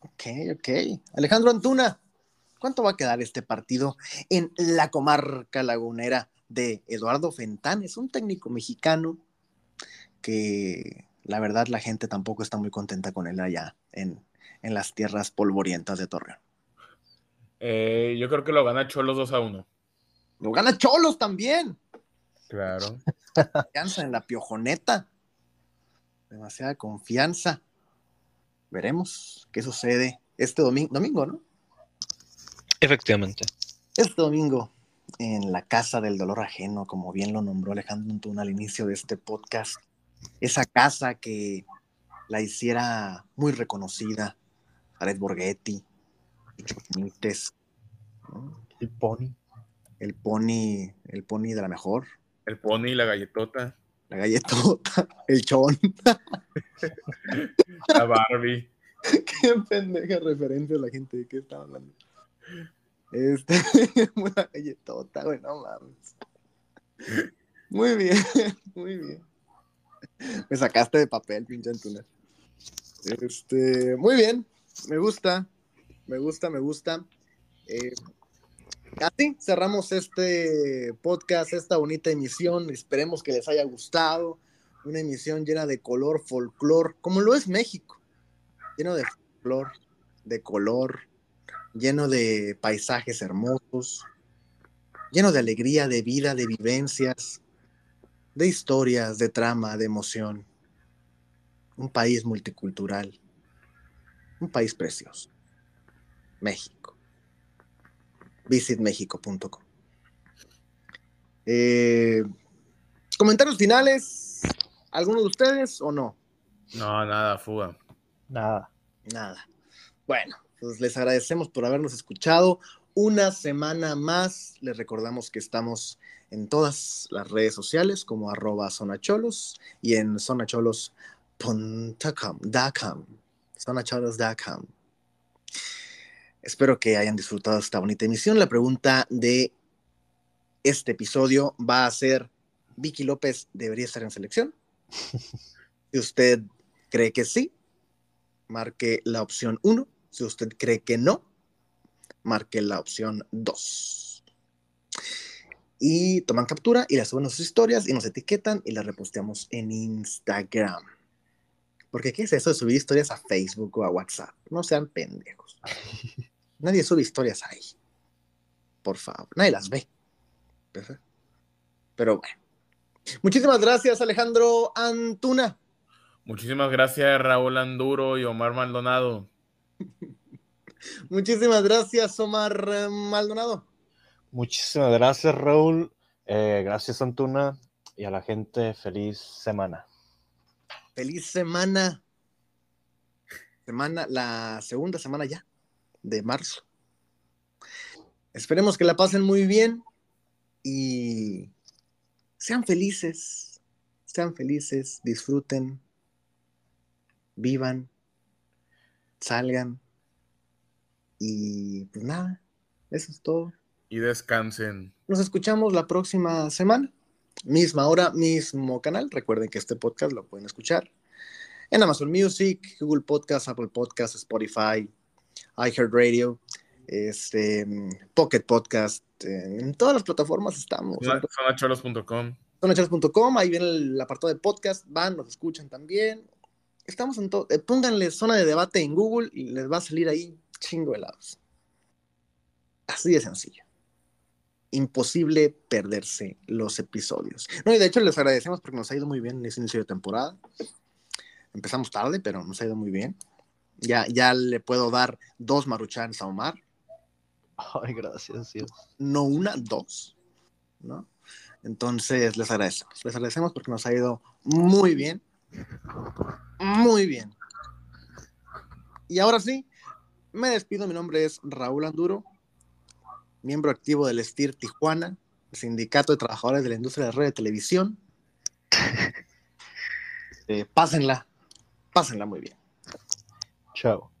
[SPEAKER 1] ok, ok. Alejandro Antuna, ¿cuánto va a quedar este partido en la comarca lagunera de Eduardo Fentanes, un técnico mexicano que la verdad la gente tampoco está muy contenta con él allá en, en las tierras polvorientas de Torreón?
[SPEAKER 3] Eh, yo creo que lo gana Cholos 2 a 1.
[SPEAKER 1] Lo gana Cholos también.
[SPEAKER 3] Claro.
[SPEAKER 1] Confianza en la piojoneta. Demasiada confianza. Veremos qué sucede este domingo, domingo, ¿no?
[SPEAKER 2] Efectivamente.
[SPEAKER 1] Este domingo en la Casa del Dolor Ajeno, como bien lo nombró Alejandro Antuna al inicio de este podcast. Esa casa que la hiciera muy reconocida. Jared Borghetti, Benítez, ¿no?
[SPEAKER 2] El pony.
[SPEAKER 1] el pony, el pony de la mejor,
[SPEAKER 3] El pony y la galletota.
[SPEAKER 1] la galletota, el chon.
[SPEAKER 3] La Barbie.
[SPEAKER 1] Qué pendeja referencia a la gente de qué estaba hablando. Este, una galletota, güey, no mames. Muy bien, muy bien. Me sacaste de papel, pinche Antuna. Este, muy bien, me gusta, me gusta, me gusta. Eh, así cerramos este podcast, esta bonita emisión. Esperemos que les haya gustado. Una emisión llena de color, folclor, como lo es México. Lleno de folclor, de color, lleno de paisajes hermosos, lleno de alegría, de vida, de vivencias, de historias, de trama, de emoción. Un país multicultural, un país precioso. México. Visitmexico.com. Eh, comentarios finales, ¿alguno de ustedes o no?
[SPEAKER 3] No, nada, fuga.
[SPEAKER 2] Nada.
[SPEAKER 1] Nada. Bueno, pues les agradecemos por habernos escuchado una semana más. Les recordamos que estamos en todas las redes sociales como arroba zonacholos y en zonacholos.com. zonacholos.com. Espero que hayan disfrutado esta bonita emisión. La pregunta de este episodio va a ser, ¿Vicky López debería estar en selección? Si usted cree que sí, marque la opción 1. Si usted cree que no, marque la opción 2. Y toman captura y la suben a sus historias y nos etiquetan y la reposteamos en Instagram. Porque ¿qué es eso de subir historias a Facebook o a WhatsApp? No sean pendejos. Nadie sube historias ahí. Por favor, nadie las ve. Pero bueno. Muchísimas gracias, Alejandro Antuna.
[SPEAKER 3] Muchísimas gracias, Raúl Anduro y Omar Maldonado.
[SPEAKER 1] Muchísimas gracias, Omar Maldonado.
[SPEAKER 2] Muchísimas gracias, Raúl. Eh, gracias, Antuna. Y a la gente, feliz semana.
[SPEAKER 1] Feliz semana. Semana, la segunda semana ya de marzo. Esperemos que la pasen muy bien y sean felices, sean felices, disfruten, vivan, salgan y pues nada, eso es todo.
[SPEAKER 3] Y descansen.
[SPEAKER 1] Nos escuchamos la próxima semana. Misma hora, mismo canal. Recuerden que este podcast lo pueden escuchar en Amazon Music, Google Podcast, Apple Podcast, Spotify, iHeartRadio, este, Pocket Podcast. En todas las plataformas estamos.
[SPEAKER 3] Sonacholos.com.
[SPEAKER 1] Sonacholos.com, ahí viene el apartado de podcast. Van, nos escuchan también. Estamos en todo. Eh, pónganle zona de debate en Google y les va a salir ahí chingo de lados. Así de sencillo imposible perderse los episodios. No, y de hecho les agradecemos porque nos ha ido muy bien en ese inicio de temporada. Empezamos tarde, pero nos ha ido muy bien. Ya, ya le puedo dar dos maruchans a Omar.
[SPEAKER 2] Ay, gracias, Dios.
[SPEAKER 1] No una, dos. ¿No? Entonces les agradecemos. Les agradecemos porque nos ha ido muy bien. Muy bien. Y ahora sí, me despido. Mi nombre es Raúl Anduro miembro activo del STIR Tijuana, el Sindicato de Trabajadores de la Industria de Radio y Televisión. Eh, pásenla, pásenla muy bien.
[SPEAKER 2] Chao.